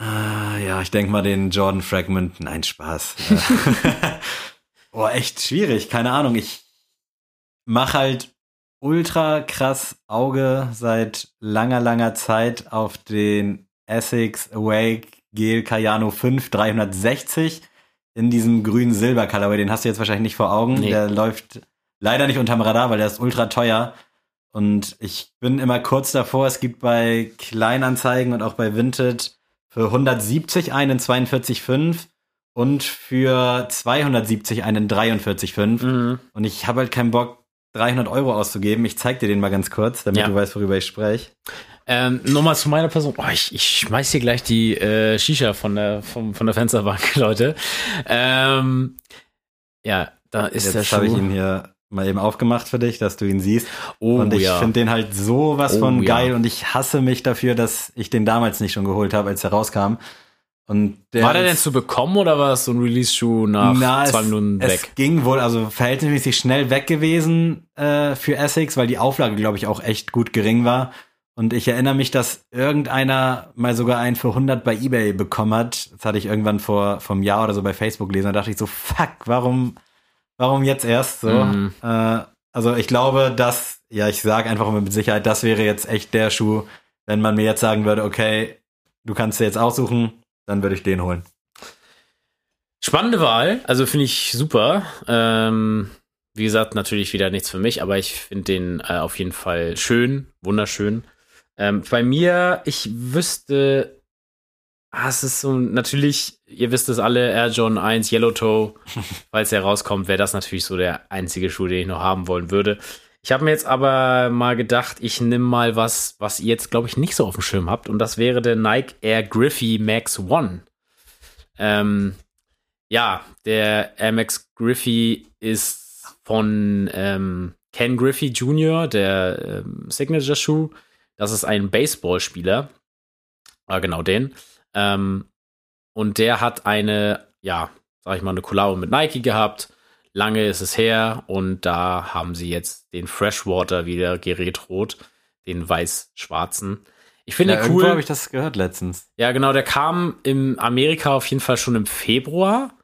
Äh, ja, ich denke mal den Jordan Fragment. Nein, Spaß. oh, echt schwierig. Keine Ahnung. Ich mach halt ultra krass Auge seit langer, langer Zeit auf den Essex Awake Gel Cayano 5 360 in diesem grünen Silber Colorway. Den hast du jetzt wahrscheinlich nicht vor Augen. Nee. Der läuft leider nicht unterm Radar, weil der ist ultra teuer. Und ich bin immer kurz davor. Es gibt bei Kleinanzeigen und auch bei Vinted für 170 einen 42,5 und für 270 einen 43,5. Mhm. Und ich habe halt keinen Bock, 300 Euro auszugeben. Ich zeig dir den mal ganz kurz, damit ja. du weißt, worüber ich spreche. Ähm, Nochmal zu meiner Person. Oh, ich, ich schmeiß hier gleich die äh, Shisha von der, von, von der Fensterbank, Leute. Ähm, ja, da ist Jetzt der Schuh. habe ich ihn hier mal eben aufgemacht für dich, dass du ihn siehst. Oh, und ich ja. finde den halt so was Oh, von ja. geil und ich hasse mich dafür, dass ich den damals nicht schon geholt habe, als er rauskam. Und der War der denn zu bekommen oder war es so ein Release-Schuh nach Na, zwei es, Minuten es weg? ging wohl, also verhältnismäßig schnell weg gewesen äh, für Essex, weil die Auflage, glaube ich, auch echt gut gering war. Und ich erinnere mich, dass irgendeiner mal sogar einen für 100 bei eBay bekommen hat. Das hatte ich irgendwann vor vom Jahr oder so bei Facebook gelesen. Da dachte ich so, fuck, warum, warum jetzt erst so? Mhm. Äh, also ich glaube, dass, ja, ich sage einfach mal mit Sicherheit, das wäre jetzt echt der Schuh, wenn man mir jetzt sagen würde, okay, du kannst dir jetzt aussuchen, dann würde ich den holen. Spannende Wahl, also finde ich super. Ähm, wie gesagt, natürlich wieder nichts für mich, aber ich finde den äh, auf jeden Fall schön, wunderschön. Ähm, bei mir, ich wüsste, ah, es ist so natürlich, ihr wisst es alle, Air John 1 Yellow Toe, falls er rauskommt, wäre das natürlich so der einzige Schuh, den ich noch haben wollen würde. Ich habe mir jetzt aber mal gedacht, ich nehme mal was, was ihr jetzt, glaube ich, nicht so auf dem Schirm habt, und das wäre der Nike Air Griffey Max One. Ähm, ja, der Air Max Griffey ist von ähm, Ken Griffey Jr., der ähm, Signature-Schuh. Das ist ein Baseballspieler. Ah, genau den. Ähm, und der hat eine, ja, sag ich mal, eine Kollabo mit Nike gehabt. Lange ist es her und da haben sie jetzt den Freshwater wieder geretrot, den weiß-schwarzen. Ich finde ja, cool. Habe ich das gehört letztens. Ja, genau, der kam in Amerika auf jeden Fall schon im Februar.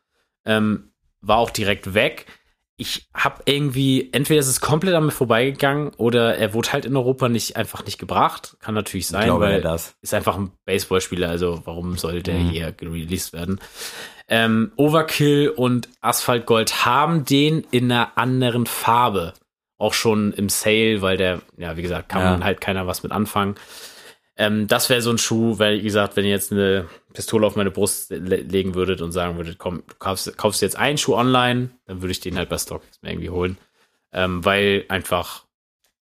Ähm, war auch direkt weg. Ich habe irgendwie, entweder ist es komplett an mir vorbeigegangen oder er wurde halt in Europa nicht einfach nicht gebracht. Kann natürlich sein, glaube weil das. ist einfach ein Baseballspieler, also warum soll der Mhm. hier released werden? Ähm, Overkill und Asphalt Gold haben den in einer anderen Farbe. Auch schon im Sale, weil der, ja, wie gesagt, kann Ja. halt keiner was mit anfangen. Ähm, das wäre so ein Schuh, weil, wie gesagt, wenn ihr jetzt eine Pistole auf meine Brust le legen würdet und sagen würdet, komm, du kaufst, kaufst jetzt einen Schuh online, dann würde ich den halt bei StockX mir irgendwie holen. Ähm, weil einfach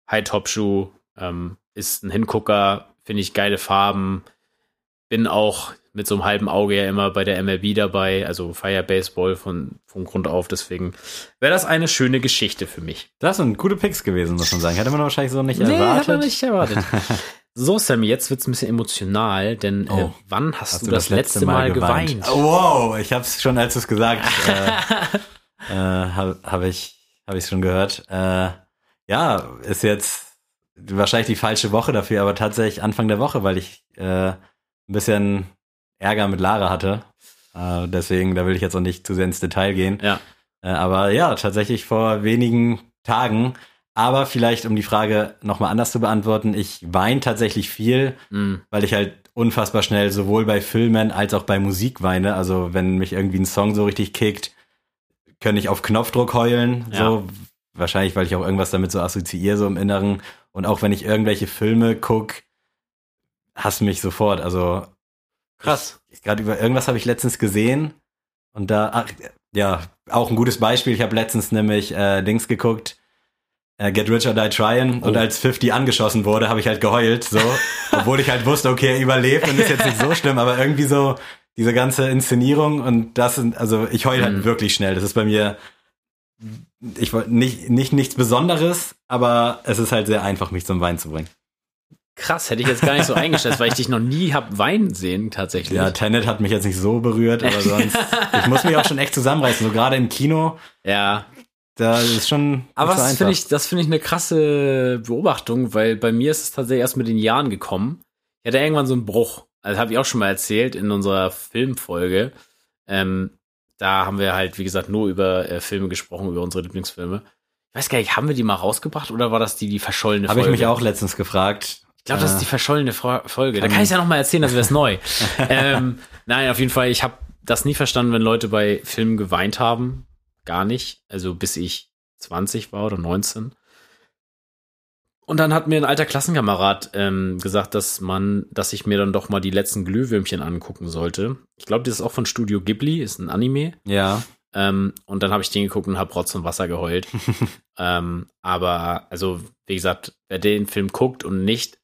High-Top-Schuh ähm, ist ein Hingucker, finde ich geile Farben. Bin auch mit so einem halben Auge ja immer bei der MLB dabei, also Fire Baseball von, von Grund auf. Deswegen wäre das eine schöne Geschichte für mich. Das sind gute Picks gewesen, muss man sagen. Hätte man wahrscheinlich so nicht Nee, erwartet. hat man nicht erwartet. so, Sammy, jetzt wird's ein bisschen emotional, denn äh, Oh. wann hast, du das, letzte, Mal geweint? Oh, wow, ich habe es schon, als du es gesagt äh, äh, habe hab ich habe ich schon gehört. Äh, ja, ist jetzt wahrscheinlich die falsche Woche dafür, aber tatsächlich Anfang der Woche, weil ich äh, ein bisschen Ärger mit Lara hatte. Äh, deswegen, da will ich jetzt auch nicht zu sehr ins Detail gehen. Ja. Äh, aber ja, tatsächlich vor wenigen Tagen. Aber vielleicht, um die Frage nochmal anders zu beantworten, ich weine tatsächlich viel, Mm, weil ich halt unfassbar schnell sowohl bei Filmen als auch bei Musik weine. Also wenn mich irgendwie ein Song so richtig kickt, kann ich auf Knopfdruck heulen. Ja. So wahrscheinlich, weil ich auch irgendwas damit so assoziiere so im Inneren. Und auch wenn ich irgendwelche Filme guck, hasst mich sofort. Also krass. gerade über irgendwas habe ich letztens gesehen und da ach, ja auch ein gutes Beispiel. Ich habe letztens nämlich äh, Dings geguckt. Äh, Get Rich or Die Tryin' und Oh. als 50 angeschossen wurde, habe ich halt geheult, so, obwohl ich halt wusste, okay, er überlebt und ist jetzt nicht so schlimm, aber irgendwie so diese ganze Inszenierung und das sind, also ich heul halt Mhm. wirklich schnell. Das ist bei mir, ich wollte nicht, nicht nichts Besonderes, aber es ist halt sehr einfach, mich zum Wein zu bringen. Krass, hätte ich jetzt gar nicht so eingeschätzt, weil ich dich noch nie hab weinen sehen, tatsächlich. Ja, Tenet hat mich jetzt nicht so berührt, aber sonst, ich muss mich auch schon echt zusammenreißen, so gerade im Kino, ja. Da ist schon Aber das finde ich, das finde ich eine krasse Beobachtung, weil bei mir ist es tatsächlich erst mit den Jahren gekommen. Ich hatte irgendwann so einen Bruch. Also habe ich auch schon mal erzählt in unserer Filmfolge. Ähm, da haben wir halt, wie gesagt, nur über äh, Filme gesprochen, über unsere Lieblingsfilme. Ich weiß gar nicht, haben wir die mal rausgebracht oder war das die, die verschollene Habe ich Folge? mich auch letztens gefragt. Ich glaube, das ist die verschollene Fro- Folge. Da kann ich ja noch mal erzählen, das wäre es neu. ähm, nein, auf jeden Fall, ich habe das nie verstanden, wenn Leute bei Filmen geweint haben. Gar nicht. Also bis ich 20 war oder 19. Und dann hat mir ein alter Klassenkamerad ähm, gesagt, dass man, dass ich mir dann doch mal die letzten Glühwürmchen angucken sollte. Ich glaube, das ist auch von Studio Ghibli, ist ein Anime. Ja, Ähm, und dann habe ich den geguckt und habe Rotz und Wasser geheult. ähm, aber, also, wie gesagt, wer den Film guckt und nicht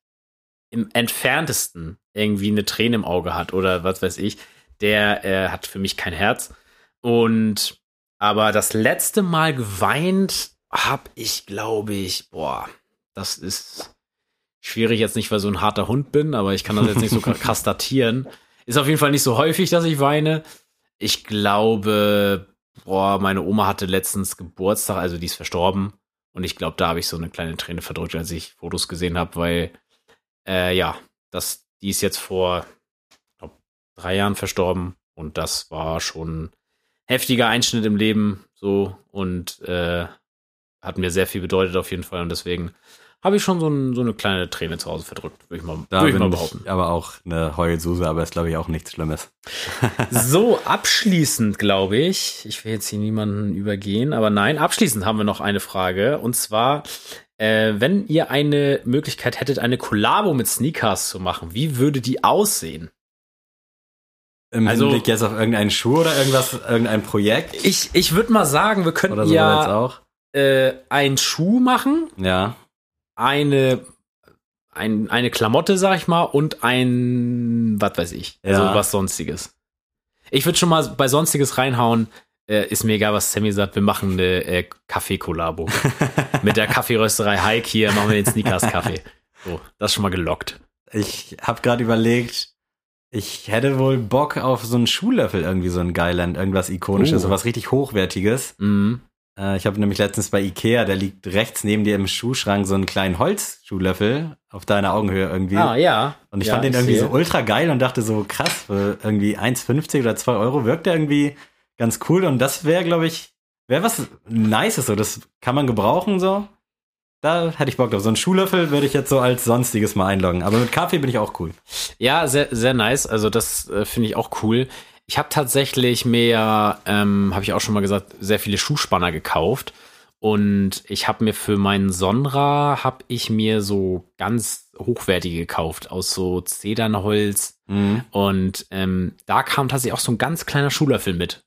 im entferntesten irgendwie eine Träne im Auge hat oder was weiß ich, der äh, hat für mich kein Herz. Und aber das letzte Mal geweint habe ich, glaube ich, boah, das ist schwierig jetzt nicht, weil so ein harter Hund bin, aber ich kann das jetzt nicht so krass datieren. Ist auf jeden Fall nicht so häufig, dass ich weine. Ich glaube, boah, meine Oma hatte letztens Geburtstag, also die ist verstorben. Und ich glaube, da habe ich so eine kleine Träne verdrückt, als ich Fotos gesehen habe, weil, äh, ja, das, die ist jetzt vor glaub, drei Jahren verstorben. Und das war schon heftiger Einschnitt im Leben, so. Und äh, hat mir sehr viel bedeutet auf jeden Fall. Und deswegen habe ich schon so, ein, so, eine kleine Träne zu Hause verdrückt, würde ich mal, da würd ich mal behaupten. Ich aber auch eine Heulsuse, aber ist glaube ich auch nichts Schlimmes. so, abschließend glaube ich, ich will jetzt hier niemanden übergehen, aber nein, abschließend haben wir noch eine Frage und zwar, äh, wenn ihr eine Möglichkeit hättet, eine Kollabo mit Sneakers zu machen, wie würde die aussehen? Im also, Hinblick jetzt auf irgendeinen Schuh oder irgendwas, irgendein Projekt? Ich, ich würde mal sagen, wir könnten so ja äh, einen Schuh machen. Ja eine, ein, eine Klamotte, sag ich mal, und ein, was weiß ich, ja. also was Sonstiges. Ich würde schon mal bei Sonstiges reinhauen. Äh, ist mir egal, was Sammy sagt. Wir machen eine äh, Kaffee-Kollabo. Mit der Kaffeerösterei Hike hier machen wir den Sneakers-Kaffee. So, das ist schon mal gelockt. Ich habe gerade überlegt, ich hätte wohl Bock auf so einen Schuhlöffel, irgendwie so ein Geiland, irgendwas Ikonisches, uh. so was richtig Hochwertiges. Mhm. Äh, ich habe nämlich letztens bei Ikea, der liegt rechts neben dir im Schuhschrank, so einen kleinen Holzschuhlöffel auf deiner Augenhöhe irgendwie. Ah, ja. Und ich ja, fand den irgendwie so ultra geil und dachte so, krass, für irgendwie 1,50 oder 2 Euro wirkt der irgendwie ganz cool. Und das wäre, glaube ich, wäre was Nices so. Das kann man gebrauchen so. Da hätte ich Bock drauf. So einen Schuhlöffel würde ich jetzt so als sonstiges mal einloggen. Aber mit Kaffee bin ich auch cool. Ja, sehr, sehr nice. Also das äh, finde ich auch cool. Ich habe tatsächlich mir, ähm, habe ich auch schon mal gesagt, sehr viele Schuhspanner gekauft. Und ich habe mir für meinen Sonra, habe ich mir so ganz hochwertige gekauft, aus so Zedernholz. Mhm. Und ähm, da kam tatsächlich auch so ein ganz kleiner Schuhlöffel mit.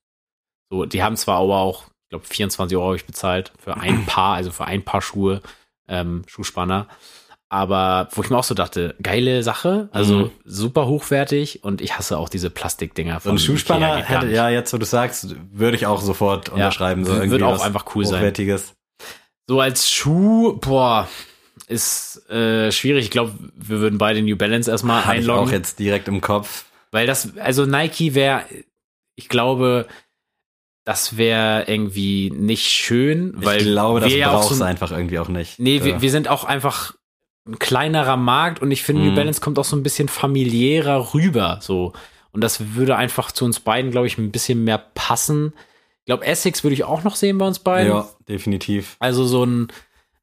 So, die haben zwar aber auch, ich glaube, 24 Euro habe ich bezahlt für ein Paar, also für ein Paar Schuhe, ähm, Schuhspanner. Aber wo ich mir auch so dachte, geile Sache, also mhm. super hochwertig und ich hasse auch diese Plastikdinger. Von ein Schuhspanner hätte, ja, jetzt wo du sagst, würde ich auch sofort unterschreiben. Ja, so wird auch einfach cool hochwertiges. sein. So als Schuh, boah, ist äh, schwierig. Ich glaube, wir würden beide New Balance erstmal Hab einloggen. Ich auch jetzt direkt im Kopf. Weil das, also Nike wäre, ich glaube, das wäre irgendwie nicht schön, weil ich glaube, das wir brauchst so, einfach irgendwie auch nicht. Nee, wir, wir sind auch einfach ein kleinerer Markt und ich finde, mhm. New Balance kommt auch so ein bisschen familiärer rüber, so. Und das würde einfach zu uns beiden, glaube ich, ein bisschen mehr passen. Ich glaube, Essex würde ich auch noch sehen bei uns beiden. Ja, definitiv. Also so ein,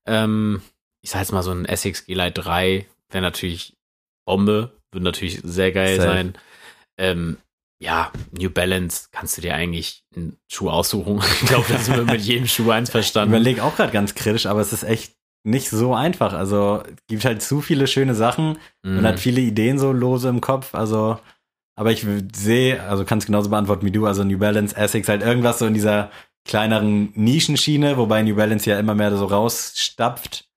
ähm, ich sag jetzt mal so ein Essex G-Lite 3 wäre natürlich Bombe, würde natürlich sehr geil Safe. sein. Ähm, ja, New Balance kannst du dir eigentlich einen Schuh aussuchen. ich glaube, das ist mit jedem Schuh eins verstanden. Ich überlege auch gerade ganz kritisch, aber es ist echt nicht so einfach. Also gibt halt zu viele schöne Sachen. Mhm. Man hat viele Ideen so lose im Kopf. Also, aber ich sehe, also kann es genauso beantworten wie du. Also New Balance, Essex, halt irgendwas so in dieser kleineren Nischenschiene, wobei New Balance ja immer mehr so rausstapft.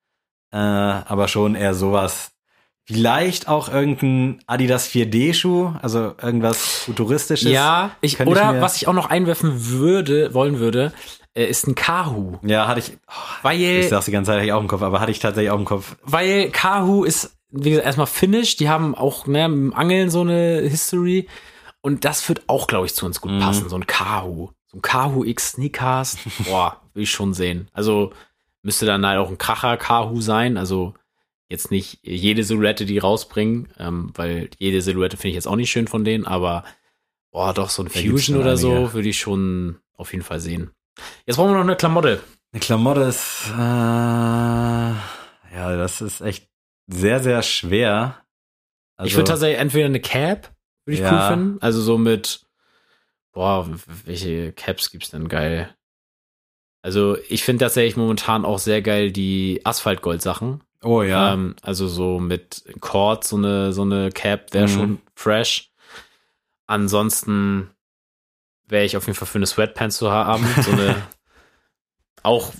Äh, aber schon eher sowas. Vielleicht auch irgendein Adidas 4D-Schuh, also irgendwas futuristisches. Ja, ich, oder ich was ich auch noch einwerfen würde, wollen würde, äh, ist ein Kahu. Ja, hatte ich. Oh, weil, ich sag's die ganze Zeit, hatte ich auch im Kopf, aber hatte ich tatsächlich auch im Kopf. Weil Kahu ist, wie gesagt, erstmal Finnish. Die haben auch ne, im Angeln so eine History. Und das wird auch, glaube ich, zu uns gut mhm. passen. So ein Kahu. So ein Kahu X Sneakers. Boah, will ich schon sehen. Also müsste dann halt auch ein Kracher Kahu sein. Also jetzt nicht jede Silhouette, die rausbringen, ähm, weil jede Silhouette finde ich jetzt auch nicht schön von denen, aber boah, doch so ein da Fusion oder so würde ich schon auf jeden Fall sehen. Jetzt brauchen wir noch eine Klamotte. Eine Klamotte ist, äh, ja, das ist echt sehr, sehr schwer. Also, ich würde tatsächlich entweder eine Cap, würde ich ja. cool finden. Also so mit, boah, welche Caps gibt's denn geil? Also ich finde tatsächlich momentan auch sehr geil die Asphaltgold-Sachen. Oh ja. Ähm, also so mit Cord, so eine, so eine Cap wäre mhm. schon fresh. Ansonsten wäre ich auf jeden Fall für eine Sweatpants zu haben. So eine, auch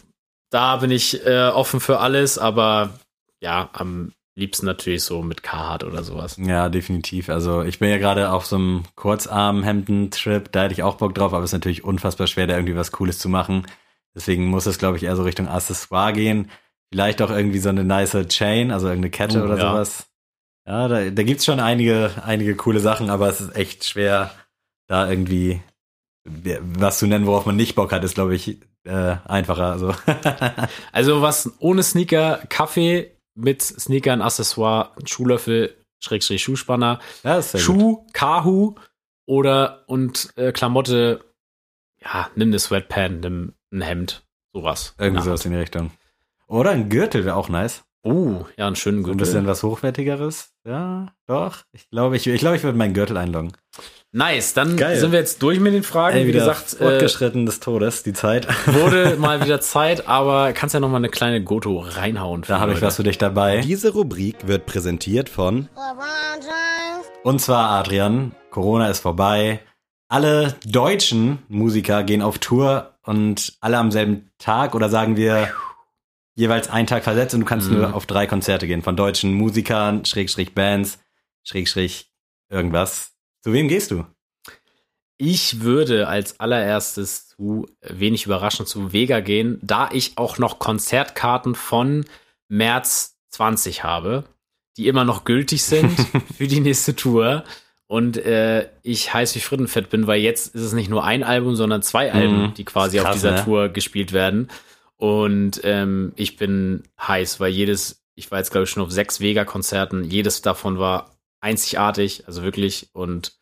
da bin ich äh, offen für alles, aber ja, am liebsten natürlich so mit Carhartt oder sowas. Ja, definitiv. Also ich bin ja gerade auf so einem Kurzarm-Hemden-Trip, da hätte ich auch Bock drauf, aber es ist natürlich unfassbar schwer, da irgendwie was Cooles zu machen. Deswegen muss es, glaube ich, eher so Richtung Accessoire gehen. Vielleicht auch irgendwie so eine nice Chain, also irgendeine Kette Oh, oder ja. sowas. Ja, da, da gibt's schon einige, einige coole Sachen, aber es ist echt schwer, da irgendwie was zu nennen, worauf man nicht Bock hat, ist, glaube ich, äh, einfacher. Also Also was ohne Sneaker, Kaffee mit Sneakern, Accessoire, Schuhlöffel, Schrägstrich Schuhspanner, ja, gut. Schuh, Kahu oder und äh, Klamotte, ja, nimm eine Sweatpant, nimm ein Hemd, sowas. Irgendwie sowas in die Richtung. Oder ein Gürtel wäre auch nice. Oh, ja, einen schönen So ein Gürtel. bisschen was Hochwertigeres. Ja, doch. Ich glaube, ich, ich, glaube, ich würde meinen Gürtel einloggen. Nice, dann Geil. sind wir jetzt durch mit den Fragen. Wie gesagt, äh, fortgeschritten des Todes, die Zeit. wurde mal wieder Zeit, aber kannst ja noch mal eine kleine Goto reinhauen. für Da habe ich was für dich dabei. Diese Rubrik wird präsentiert von. Und zwar, Adrian, Corona ist vorbei. Alle deutschen Musiker gehen auf Tour und alle am selben Tag oder sagen wir jeweils einen Tag versetzt und du kannst Mhm. nur auf drei Konzerte gehen von deutschen Musikern, Schrägstrich Bands, Schrägstrich irgendwas. Zu wem gehst du? Ich würde als allererstes zu, wenig überraschend, zu Vega gehen, da ich auch noch Konzertkarten von März 20 habe, die immer noch gültig sind für die nächste Tour. Und äh, ich heiß wie Frittenfett bin, weil jetzt ist es nicht nur ein Album, sondern zwei Alben, die quasi Ist auf krass, dieser ne? Tour gespielt werden. Und ähm, ich bin heiß, weil jedes, ich war jetzt glaube ich schon auf sechs Vega-Konzerten, jedes davon war einzigartig, also wirklich. Und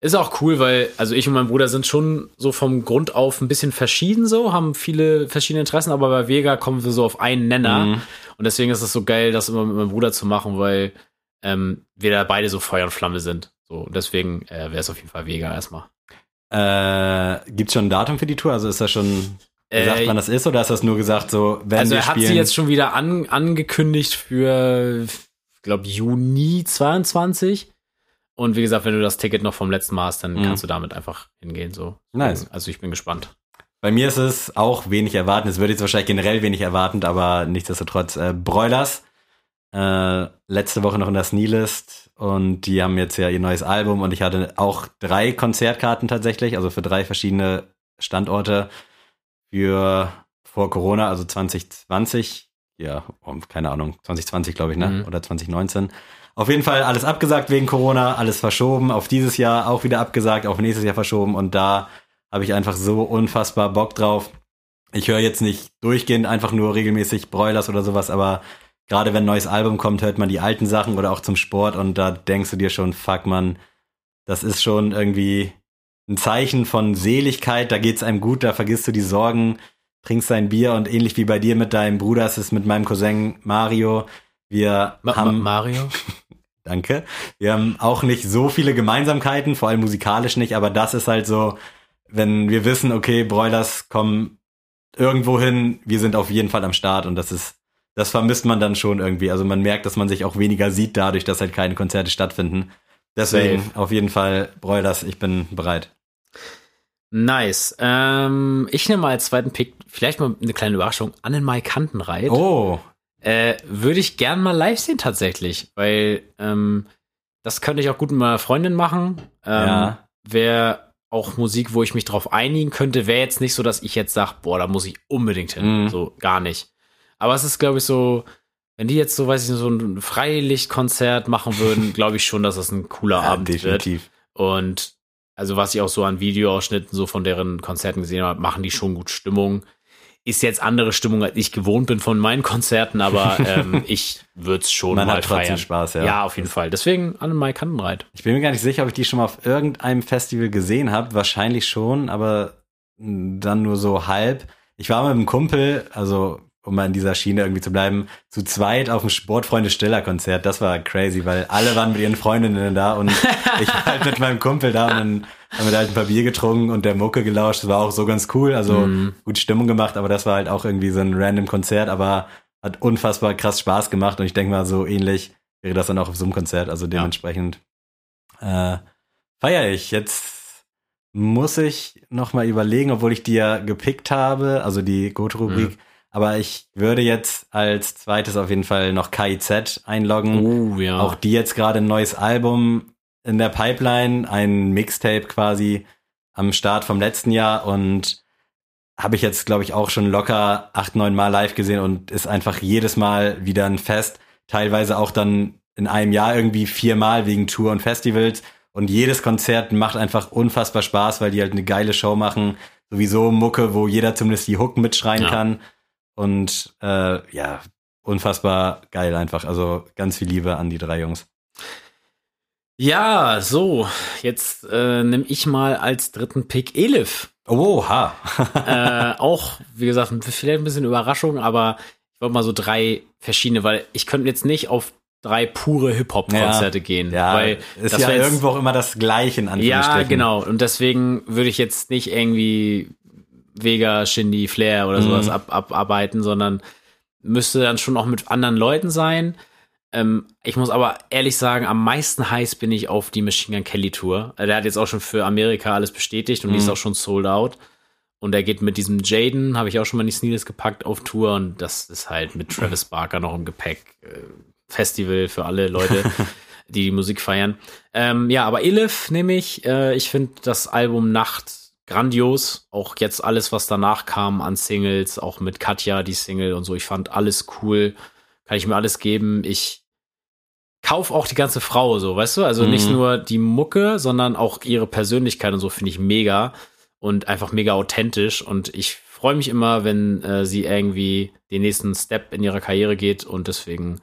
ist auch cool, weil, also ich und mein Bruder sind schon so vom Grund auf ein bisschen verschieden so, haben viele verschiedene Interessen, aber bei Vega kommen wir so auf einen Nenner. Mhm. Und deswegen ist es so geil, das immer mit meinem Bruder zu machen, weil ähm, wir da beide so Feuer und Flamme sind. So, und deswegen äh, wäre es auf jeden Fall Vega erstmal. Äh, gibt's schon ein Datum für die Tour? Also ist das schon gesagt, Äh, wann das ist, oder ist das nur gesagt, so, wenn also wir er hat spielen? sie jetzt schon wieder an, angekündigt für, ich glaube, Juni 22. Und wie gesagt, wenn du das Ticket noch vom letzten Mal hast, dann Mhm. kannst du damit einfach hingehen. So. Nice. Also ich bin gespannt. Bei mir ist es auch wenig erwarten. Es wird jetzt wahrscheinlich generell wenig erwartend, aber nichtsdestotrotz äh, Broilers. Äh, letzte Woche noch in der Sneelist und die haben jetzt ja ihr neues Album und ich hatte auch drei Konzertkarten tatsächlich, also für drei verschiedene Standorte für vor Corona, also 2020. Ja, keine Ahnung, 2020 glaube ich, ne? Mhm. Oder 2019. Auf jeden Fall alles abgesagt wegen Corona, alles verschoben, auf dieses Jahr auch wieder abgesagt, auf nächstes Jahr verschoben und da habe ich einfach so unfassbar Bock drauf. Ich höre jetzt nicht durchgehend einfach nur regelmäßig Broilers oder sowas, aber gerade wenn ein neues Album kommt, hört man die alten Sachen oder auch zum Sport und da denkst du dir schon, fuck man, das ist schon irgendwie ein Zeichen von Seligkeit, da geht's einem gut, da vergisst du die Sorgen, trinkst dein Bier und ähnlich wie bei dir mit deinem Bruder, es ist mit meinem Cousin Mario, wir Ma Ma haben Mario? Danke. Wir haben auch nicht so viele Gemeinsamkeiten, vor allem musikalisch nicht, aber das ist halt so, wenn wir wissen, okay, Broilers kommen irgendwo hin, wir sind auf jeden Fall am Start und das ist, das vermisst man dann schon irgendwie. Also man merkt, dass man sich auch weniger sieht dadurch, dass halt keine Konzerte stattfinden. Deswegen Safe. auf jeden Fall Broilers, ich bin bereit. Nice. Ähm, ich nehme mal als zweiten Pick vielleicht mal eine kleine Überraschung. Annenmai Kantenreit. Oh, Äh, würde ich gern mal live sehen tatsächlich, weil ähm, das könnte ich auch gut mit meiner Freundin machen. Ähm, Ja. Wäre auch Musik, wo ich mich drauf einigen könnte. Wäre jetzt nicht so, dass ich jetzt sage, boah, da muss ich unbedingt hin. Mhm. So gar nicht. Aber es ist, glaube ich, so, wenn die jetzt so, weiß ich nicht, so ein Freilichtkonzert machen würden, glaube ich schon, dass das ein cooler ja, Abend wird. definitiv. Und also was ich auch so an Videoausschnitten so von deren Konzerten gesehen habe, machen die schon gut Stimmung. Ist jetzt andere Stimmung, als ich gewohnt bin von meinen Konzerten, aber ähm, ich würde es schon Man mal hat trotzdem feiern. Spaß, ja. Ja, auf jeden Fall. Deswegen Annemai Kantenreit. Ich bin mir gar nicht sicher, ob ich die schon mal auf irgendeinem Festival gesehen habe. Wahrscheinlich schon, aber dann nur so halb. Ich war mit einem Kumpel, also um mal in dieser Schiene irgendwie zu bleiben, zu zweit auf dem Sportfreunde Stiller Konzert. Das war crazy, weil alle waren mit ihren Freundinnen da und ich war halt mit meinem Kumpel da und dann haben wir da halt ein paar Bier getrunken und der Mucke gelauscht. Das war auch so ganz cool, also Mhm. gut Stimmung gemacht, aber das war halt auch irgendwie so ein random Konzert, aber hat unfassbar krass Spaß gemacht und ich denke mal, so ähnlich wäre das dann auch auf so einem Konzert. Also dementsprechend äh, feiere ich. Jetzt muss ich noch mal überlegen, obwohl ich die ja gepickt habe, also die Goto-Rubrik, Aber ich würde jetzt als zweites auf jeden Fall noch KIZ einloggen. Oh, ja. Auch die jetzt gerade ein neues Album in der Pipeline, ein Mixtape quasi am Start vom letzten Jahr und habe ich jetzt, glaube ich, auch schon locker acht, neun Mal live gesehen und ist einfach jedes Mal wieder ein Fest. Teilweise auch dann in einem Jahr irgendwie viermal wegen Tour und Festivals. Und jedes Konzert macht einfach unfassbar Spaß, weil die halt eine geile Show machen. Sowieso Mucke, wo jeder zumindest die Hook mitschreien Ja. kann. Und äh, ja, unfassbar geil einfach. Also ganz viel Liebe an die drei Jungs. Ja, so, jetzt äh, nehme ich mal als dritten Pick Elif. Oha. äh, auch, wie gesagt, vielleicht ein bisschen Überraschung, aber ich wollte mal so drei verschiedene, weil ich könnte jetzt nicht auf drei pure Hip-Hop-Konzerte gehen. ja, weil ist das ja jetzt- irgendwo auch immer das Gleiche in Ja, Anführungsstrichen. genau. Und deswegen würde ich jetzt nicht irgendwie Vega, Shindy, Flair oder Mhm. sowas ab, abarbeiten, sondern müsste dann schon auch mit anderen Leuten sein. Ähm, ich muss aber ehrlich sagen, am meisten heiß bin ich auf die Machine Gun Kelly Tour. Äh, Der hat jetzt auch schon für Amerika alles bestätigt und die ist Mhm. auch schon sold out. Und er geht mit diesem Jaden, habe ich auch schon mal in die Sneakers gepackt, auf Tour. Und das ist halt mit Travis Barker noch im Gepäck. Äh, Festival für alle Leute, die die Musik feiern. Ähm, ja, aber Elif nehme ich. Äh, ich finde das Album Nacht grandios. Auch jetzt alles, was danach kam an Singles, auch mit Katja, die Single und so. Ich fand alles cool. Kann ich mir alles geben. Ich kauf auch die ganze Frau so, weißt du? Also nicht Mhm. nur die Mucke, sondern auch ihre Persönlichkeit und so finde ich mega und einfach mega authentisch. Und ich freue mich immer, wenn äh, sie irgendwie den nächsten Step in ihrer Karriere geht. Und deswegen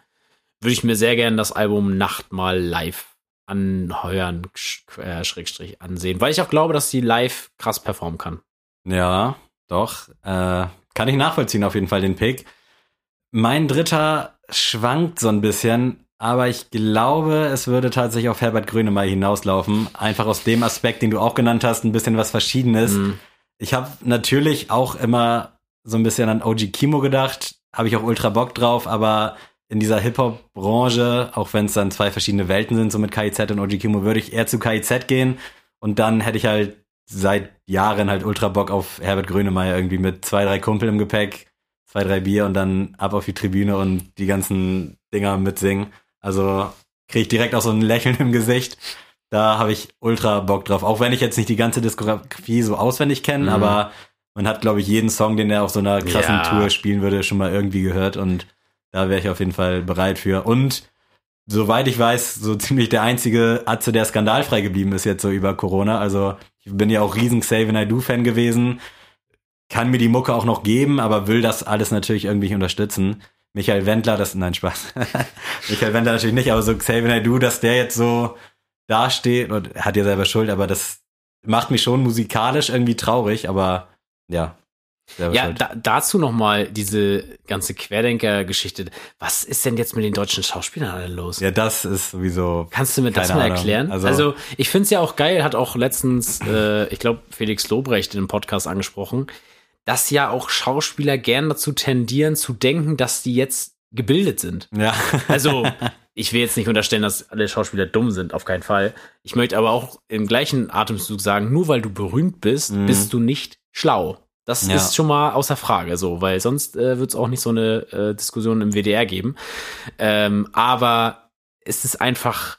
würde ich mir sehr gerne das Album Nacht mal live anheuern, äh, Schrägstrich ansehen, weil ich auch glaube, dass sie live krass performen kann. Ja, doch. Äh, kann ich nachvollziehen, auf jeden Fall den Pick. Mein dritter schwankt so ein bisschen, aber ich glaube, es würde tatsächlich auf Herbert Grönemeyer hinauslaufen. Einfach aus dem Aspekt, den du auch genannt hast, ein bisschen was Verschiedenes. Mhm. Ich habe natürlich auch immer so ein bisschen an OG Kimo gedacht, habe ich auch ultra Bock drauf, aber in dieser Hip-Hop-Branche, auch wenn es dann zwei verschiedene Welten sind, so mit KIZ und OG Kimo, würde ich eher zu KIZ gehen und dann hätte ich halt seit Jahren halt ultra Bock auf Herbert Grönemeyer irgendwie mit zwei, drei Kumpel im Gepäck, zwei, drei Bier und dann ab auf die Tribüne und die ganzen Dinger mitsingen. Also kriege ich direkt auch so ein Lächeln im Gesicht. Da habe ich ultra Bock drauf. Auch wenn ich jetzt nicht die ganze Diskografie so auswendig kenne, Mhm. aber man hat, glaube ich, jeden Song, den er auf so einer krassen Ja. Tour spielen würde, schon mal irgendwie gehört und da wäre ich auf jeden Fall bereit für. Und soweit ich weiß, so ziemlich der einzige Atze, der skandalfrei geblieben ist jetzt so über Corona. Also ich bin ja auch riesen Xavier Naidoo-Fan gewesen. Kann mir die Mucke auch noch geben, aber will das alles natürlich irgendwie unterstützen. Michael Wendler, das, nein, Spaß. Michael Wendler natürlich nicht, aber so Xavier Naidoo, dass der jetzt so dasteht und hat ja selber Schuld, aber das macht mich schon musikalisch irgendwie traurig, aber ja. Ja, da, dazu noch mal diese ganze Querdenker-Geschichte. Was ist denn jetzt mit den deutschen Schauspielern alle los? ja, das ist sowieso Kannst du mir das mal Ahnung. erklären? Also- Also, ich finde es ja auch geil, hat auch letztens, äh, ich glaube, Felix Lobrecht in dem Podcast angesprochen, dass ja auch Schauspieler gern dazu tendieren, zu denken, dass die jetzt gebildet sind. ja. Also, ich will jetzt nicht unterstellen, dass alle Schauspieler dumm sind, auf keinen Fall. Ich möchte aber auch im gleichen Atemzug sagen, nur weil du berühmt bist, Mhm. bist du nicht schlau. Das Ja. ist schon mal außer Frage, so, weil sonst äh, wird es auch nicht so eine äh, Diskussion im WDR geben. Ähm, aber es ist einfach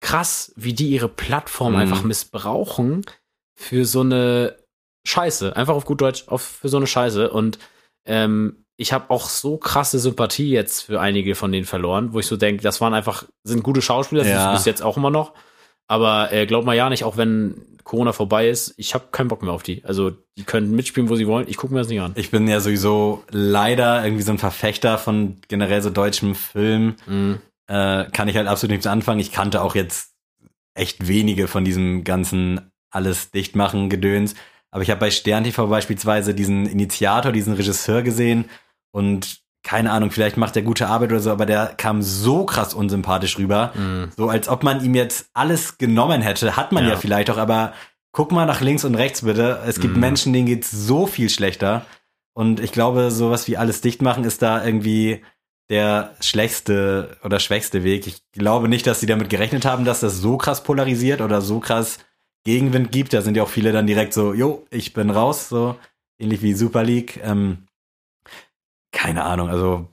krass, wie die ihre Plattform Mhm. einfach missbrauchen für so eine Scheiße. Einfach auf gut Deutsch, auf, für so eine Scheiße. Und ähm, ich habe auch so krasse Sympathie jetzt für einige von denen verloren, wo ich so denke, das waren einfach, sind gute Schauspieler, das Ja. ist bis jetzt auch immer noch. Aber äh, glaub mal ja nicht, auch wenn Corona vorbei ist, ich habe keinen Bock mehr auf die. Also die können mitspielen, wo sie wollen. Ich gucke mir das nicht an. Ich bin ja sowieso leider irgendwie so ein Verfechter von generell so deutschem Film. Mhm. Äh, kann ich halt absolut nichts anfangen. Ich kannte auch jetzt echt wenige von diesem ganzen alles dicht machen Gedöns. Aber ich habe bei Stern TV beispielsweise diesen Initiator, diesen Regisseur gesehen und keine Ahnung, vielleicht macht er gute Arbeit oder so, aber der kam so krass unsympathisch rüber. Mhm. So als ob man ihm jetzt alles genommen hätte. Hat man ja, Ja. vielleicht auch, aber guck mal nach links und rechts bitte. Es gibt Mhm. Menschen, denen geht's so viel schlechter. Und ich glaube, sowas wie alles dicht machen ist da irgendwie der schlechteste oder schwächste Weg. Ich glaube nicht, dass sie damit gerechnet haben, dass das so krass polarisiert oder so krass Gegenwind gibt. Da sind ja auch viele dann direkt so, jo, ich bin raus, so ähnlich wie Super League. Ähm, keine Ahnung, also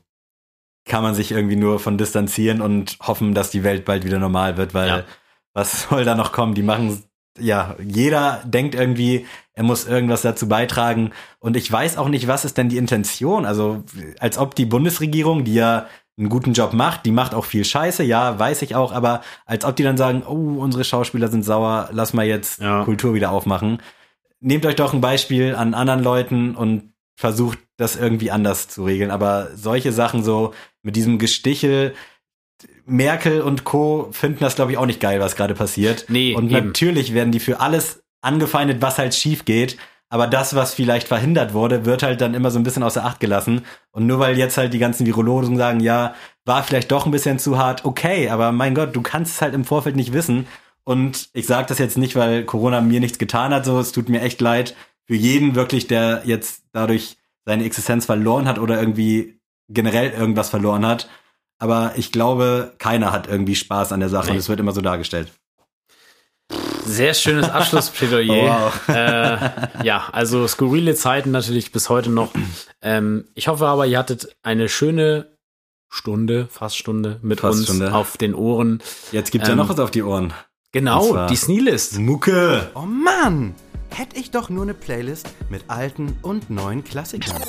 kann man sich irgendwie nur von distanzieren und hoffen, dass die Welt bald wieder normal wird, weil ja. was soll da noch kommen? Die machen, ja, jeder denkt irgendwie, er muss irgendwas dazu beitragen. Und ich weiß auch nicht, was ist denn die Intention? Also, als ob die Bundesregierung, die ja einen guten Job macht, die macht auch viel Scheiße, ja, weiß ich auch, aber als ob die dann sagen, oh, unsere Schauspieler sind sauer, lass mal jetzt ja. Kultur wieder aufmachen. Nehmt euch doch ein Beispiel an anderen Leuten und versucht das irgendwie anders zu regeln. Aber solche Sachen so mit diesem Gestichel, Merkel und Co. finden das, glaube ich, auch nicht geil, was gerade passiert. Nee, und eben. natürlich werden die für alles angefeindet, was halt schief geht. Aber das, was vielleicht verhindert wurde, wird halt dann immer so ein bisschen außer Acht gelassen. Und nur weil jetzt halt die ganzen Virologen sagen, ja, war vielleicht doch ein bisschen zu hart, okay, aber mein Gott, du kannst es halt im Vorfeld nicht wissen. Und ich sage das jetzt nicht, weil Corona mir nichts getan hat, so, es tut mir echt leid für jeden wirklich, der jetzt dadurch seine Existenz verloren hat oder irgendwie generell irgendwas verloren hat. Aber ich glaube, keiner hat irgendwie Spaß an der Sache nee. und es wird immer so dargestellt. Sehr schönes Abschlussplädoyer. wow. äh, ja, also skurrile Zeiten natürlich bis heute noch. Ähm, ich hoffe aber, ihr hattet eine schöne Stunde, fast Stunde mit fast uns Stunde. auf den Ohren. Jetzt gibt's ähm, ja noch was auf die Ohren. Genau, die Sneelist. Mucke. Oh Mann, hätte ich doch nur eine Playlist mit alten und neuen Klassikern.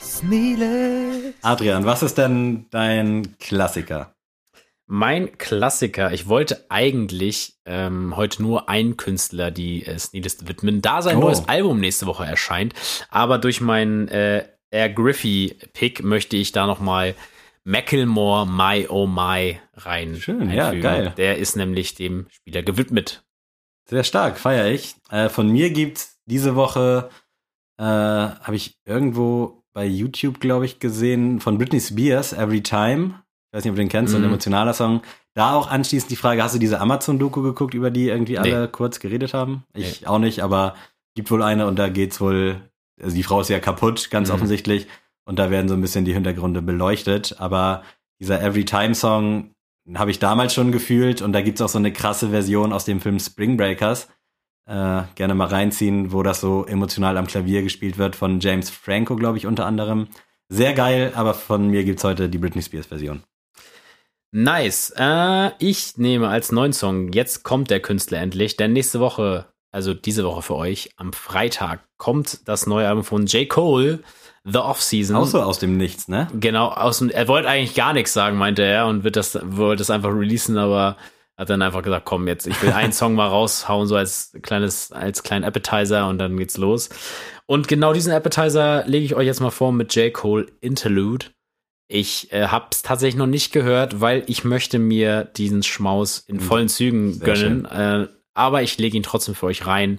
Sneelist. Adrian, was ist denn dein Klassiker? Mein Klassiker, ich wollte eigentlich ähm, heute nur einen Künstler die äh, Sneelist widmen, da sein oh. neues Album nächste Woche erscheint. Aber durch meinen äh, Air Griffey-Pick möchte ich da nochmal Macklemore My Oh My rein. Schön, einfügen. ja, geil. Der ist nämlich dem Spieler gewidmet. Sehr stark, feiere ich. Äh, von mir gibt's diese Woche, äh, habe ich irgendwo bei YouTube, glaube ich, gesehen, von Britney Spears, Every Time. Ich weiß nicht, ob du den kennst, mm. so ein mhm. emotionaler Song. Da auch anschließend die Frage, hast du diese Amazon-Doku geguckt, über die irgendwie alle nee. kurz geredet haben? Ich nee. auch nicht, aber gibt wohl eine und da geht's wohl, also die Frau ist ja kaputt, ganz mm. offensichtlich. Und da werden so ein bisschen die Hintergründe beleuchtet. Aber dieser Every Time Song habe ich damals schon gefühlt und da gibt's auch so eine krasse Version aus dem Film Spring Breakers. Äh, gerne mal reinziehen, wo das so emotional am Klavier gespielt wird von James Franco, glaube ich, unter anderem. Sehr geil, aber von mir gibt's heute die Britney Spears Version. Nice. Äh, ich nehme als neuen Song, jetzt kommt der Künstler endlich, denn nächste Woche, also diese Woche für euch, am Freitag, kommt das neue Album von J. Cole. The Off-Season. Auch so aus dem Nichts, ne? Genau, aus dem, er wollte eigentlich gar nichts sagen, meinte er, und wird das, wollte das einfach releasen, aber hat dann einfach gesagt, komm, jetzt, ich will einen Song mal raushauen, so als kleines, als kleinen Appetizer und dann geht's los. Und genau diesen Appetizer lege ich euch jetzt mal vor mit J. Cole Interlude. Ich äh, hab's tatsächlich noch nicht gehört, weil ich möchte mir diesen Schmaus in mhm. vollen Zügen Sehr gönnen. Äh, aber ich lege ihn trotzdem für euch rein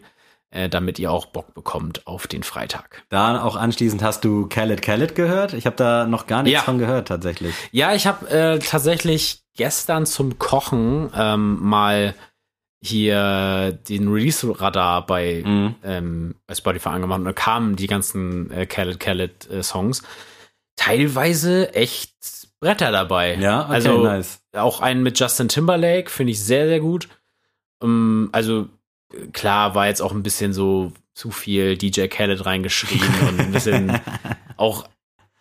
äh, damit ihr auch Bock bekommt auf den Freitag. Da auch anschließend hast du Khaled Khaled gehört? Ich habe da noch gar nichts ja. von gehört tatsächlich. Ja, ich habe äh, tatsächlich gestern zum Kochen ähm, mal hier den Release-Radar bei, mhm. ähm, bei Spotify angemacht und da kamen die ganzen äh, Khaled Khaled äh, Songs. Teilweise echt Bretter dabei. Ja, okay, also nice. auch einen mit Justin Timberlake finde ich sehr, sehr gut. Um, ähm, also klar war jetzt auch ein bisschen so zu viel DJ Khaled reingeschrieben und ein bisschen auch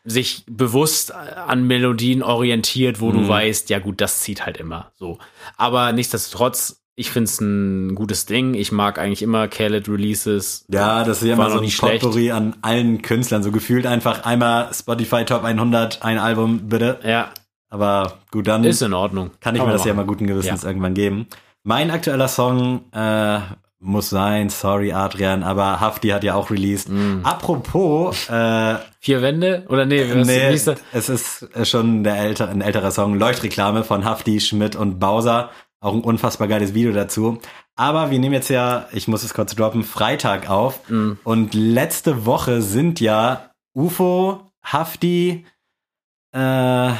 sich bewusst an Melodien orientiert, wo mhm. du weißt, ja gut, das zieht halt immer so. Aber nichtsdestotrotz, ich finde es ein gutes Ding. Ich mag eigentlich immer Khaled Releases. Ja, das ist ja immer so ein Potpourri an allen Künstlern. So gefühlt einfach einmal Spotify Top 100, ein Album, bitte. Ja. Aber gut, dann. Ist in Ordnung. Kann ich Kann mir das machen. ja mal guten Gewissens ja. irgendwann geben. Mein aktueller Song äh, muss sein, sorry Adrian, aber Hafti hat ja auch released. Mm. Apropos äh, Vier Wände? Oder nee, was nee es ist schon der ältere, ein älterer Song, Leuchtreklame von Hafti, Schmidt und Bowser. Auch ein unfassbar geiles Video dazu. Aber wir nehmen jetzt ja, ich muss es kurz droppen, Freitag auf. Mm. Und letzte Woche sind ja UFO, Hafti, äh,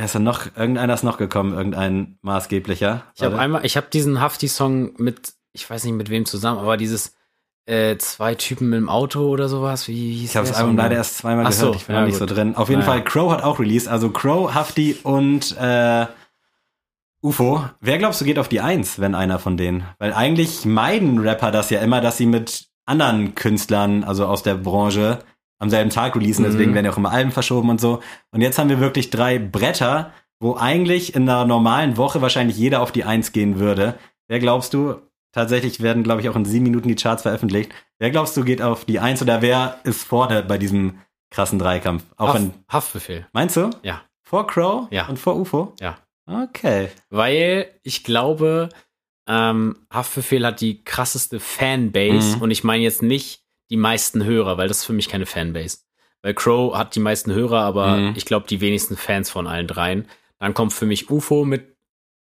Wer ist denn noch? Irgendeiner ist noch gekommen, irgendein maßgeblicher. Ich habe einmal, ich habe diesen Hafti-Song mit, ich weiß nicht mit wem zusammen, aber dieses äh, zwei Typen im Auto oder sowas. Wie hieß Ich habe das Album leider erst zweimal Ach gehört. So, ich bin ja, nicht gut. so drin. Auf jeden naja. Fall, Crow hat auch released. Also Crow, Hafti und äh, UFO. Wer glaubst du geht auf die Eins, wenn einer von denen? Weil eigentlich meiden Rapper das ja immer, dass sie mit anderen Künstlern, also aus der Branche, am selben Tag releasen, deswegen mhm. werden ja auch immer Alben verschoben und so. Und jetzt haben wir wirklich drei Bretter, wo eigentlich in einer normalen Woche wahrscheinlich jeder auf die Eins gehen würde. Wer glaubst du, tatsächlich werden, glaube ich, auch in sieben Minuten die Charts veröffentlicht. Wer glaubst du geht auf die Eins oder wer ist vorne bei diesem krassen Dreikampf? Auch Haft, wenn, Haftbefehl. Meinst du? Ja. Vor Crow? Ja. Und vor UFO? Ja. Okay. Weil ich glaube, ähm, Haftbefehl hat die krasseste Fanbase mhm. und ich meine jetzt nicht die meisten Hörer, weil das ist für mich keine Fanbase. Weil Crow hat die meisten Hörer, aber mhm. ich glaube die wenigsten Fans von allen dreien. Dann kommt für mich UFO mit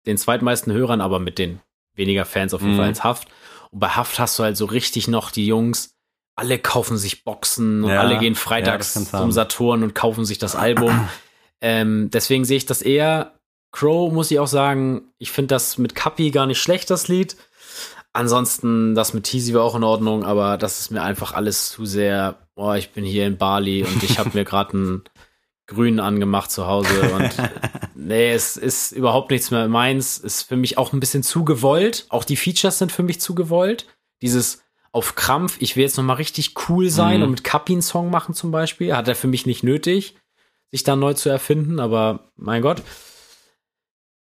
den zweitmeisten Hörern, aber mit den weniger Fans auf jeden mhm. Fall als Haft. Und bei Haft hast du halt so richtig noch die Jungs, alle kaufen sich Boxen und ja, alle gehen freitags ja, zum Saturn und kaufen sich das Album. ähm, deswegen sehe ich das eher. Crow muss ich auch sagen, ich finde das mit Kapi gar nicht schlecht, das Lied. Ansonsten, das mit Teasy war auch in Ordnung, aber das ist mir einfach alles zu sehr, boah, ich bin hier in Bali und ich habe mir gerade einen grün angemacht zu Hause und nee, es ist überhaupt nichts mehr meins. Ist für mich auch ein bisschen zu gewollt. Auch die Features sind für mich zu gewollt. Dieses auf Krampf, ich will jetzt noch mal richtig cool sein mhm. und mit Kapi einen Song machen zum Beispiel, hat er für mich nicht nötig, sich da neu zu erfinden, aber mein Gott.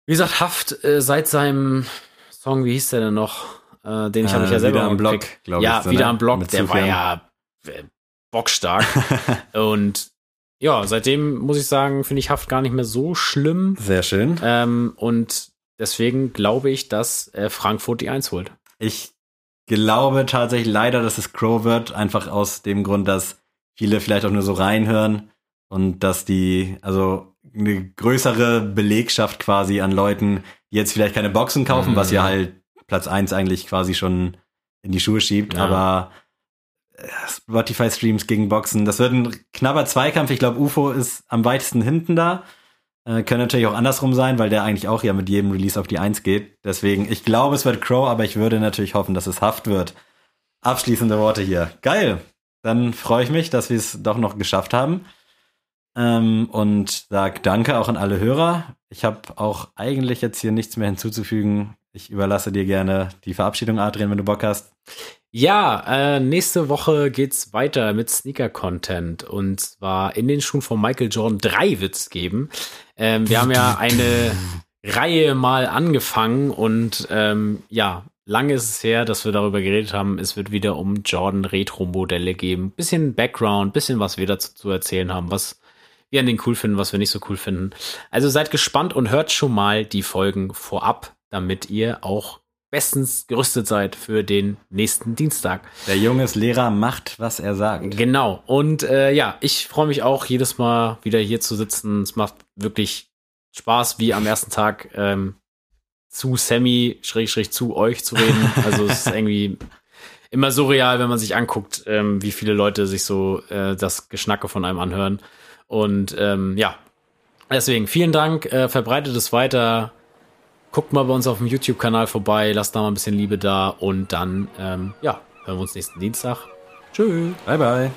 Wie gesagt, Haft äh, seit seinem Song, wie hieß der denn noch? Äh, den ich äh, habe ich ja selber wieder am Block, glaube ich. Ja, so, wieder ne? am Block, der war ja äh, bockstark. und ja, seitdem muss ich sagen, finde ich Haft gar nicht mehr so schlimm. Sehr schön. Ähm, und deswegen glaube ich, dass äh, Frankfurt die Eins holt. Ich glaube tatsächlich leider, dass es Crow wird, einfach aus dem Grund, dass viele vielleicht auch nur so reinhören und dass die, also eine größere Belegschaft quasi an Leuten, die jetzt vielleicht keine Boxen kaufen, mhm. was ja halt Platz eins eigentlich quasi schon in die Schuhe schiebt, ja. aber Spotify-Streams gegen Boxen. Das wird ein knapper Zweikampf. Ich glaube, UFO ist am weitesten hinten da. Äh, können natürlich auch andersrum sein, weil der eigentlich auch ja mit jedem Release auf die Eins geht. Deswegen, ich glaube, es wird Crow, aber ich würde natürlich hoffen, dass es Haft wird. Abschließende Worte hier. Geil. Dann freue ich mich, dass wir es doch noch geschafft haben. Ähm, und sag Danke auch an alle Hörer. Ich habe auch eigentlich jetzt hier nichts mehr hinzuzufügen. Ich überlasse dir gerne die Verabschiedung, Adrian, wenn du Bock hast. Ja, äh, nächste Woche geht's weiter mit Sneaker-Content und zwar in den Schuhen von Michael Jordan 3 wird's geben. Ähm, wir haben ja eine Reihe mal angefangen und ähm, ja, lange ist es her, dass wir darüber geredet haben. Es wird wieder um Jordan Retro-Modelle geben. Bisschen Background, bisschen was wir dazu zu erzählen haben, was wir an den cool finden, was wir nicht so cool finden. Also seid gespannt und hört schon mal die Folgen vorab, damit ihr auch bestens gerüstet seid für den nächsten Dienstag. Der junge Lehrer macht, was er sagt. Genau. Und äh, ja, ich freue mich auch jedes Mal wieder hier zu sitzen. Es macht wirklich Spaß, wie am ersten Tag ähm, zu Sammy, schräg, schräg zu euch zu reden. Also es ist irgendwie immer surreal, wenn man sich anguckt, ähm, wie viele Leute sich so äh, das Geschnacke von einem anhören. Und ähm, ja, deswegen vielen Dank, äh, verbreitet es weiter Guckt mal bei uns auf dem YouTube-Kanal vorbei, lasst da mal ein bisschen Liebe da und dann, ähm, ja, hören wir uns nächsten Dienstag. Tschüss. Bye, bye.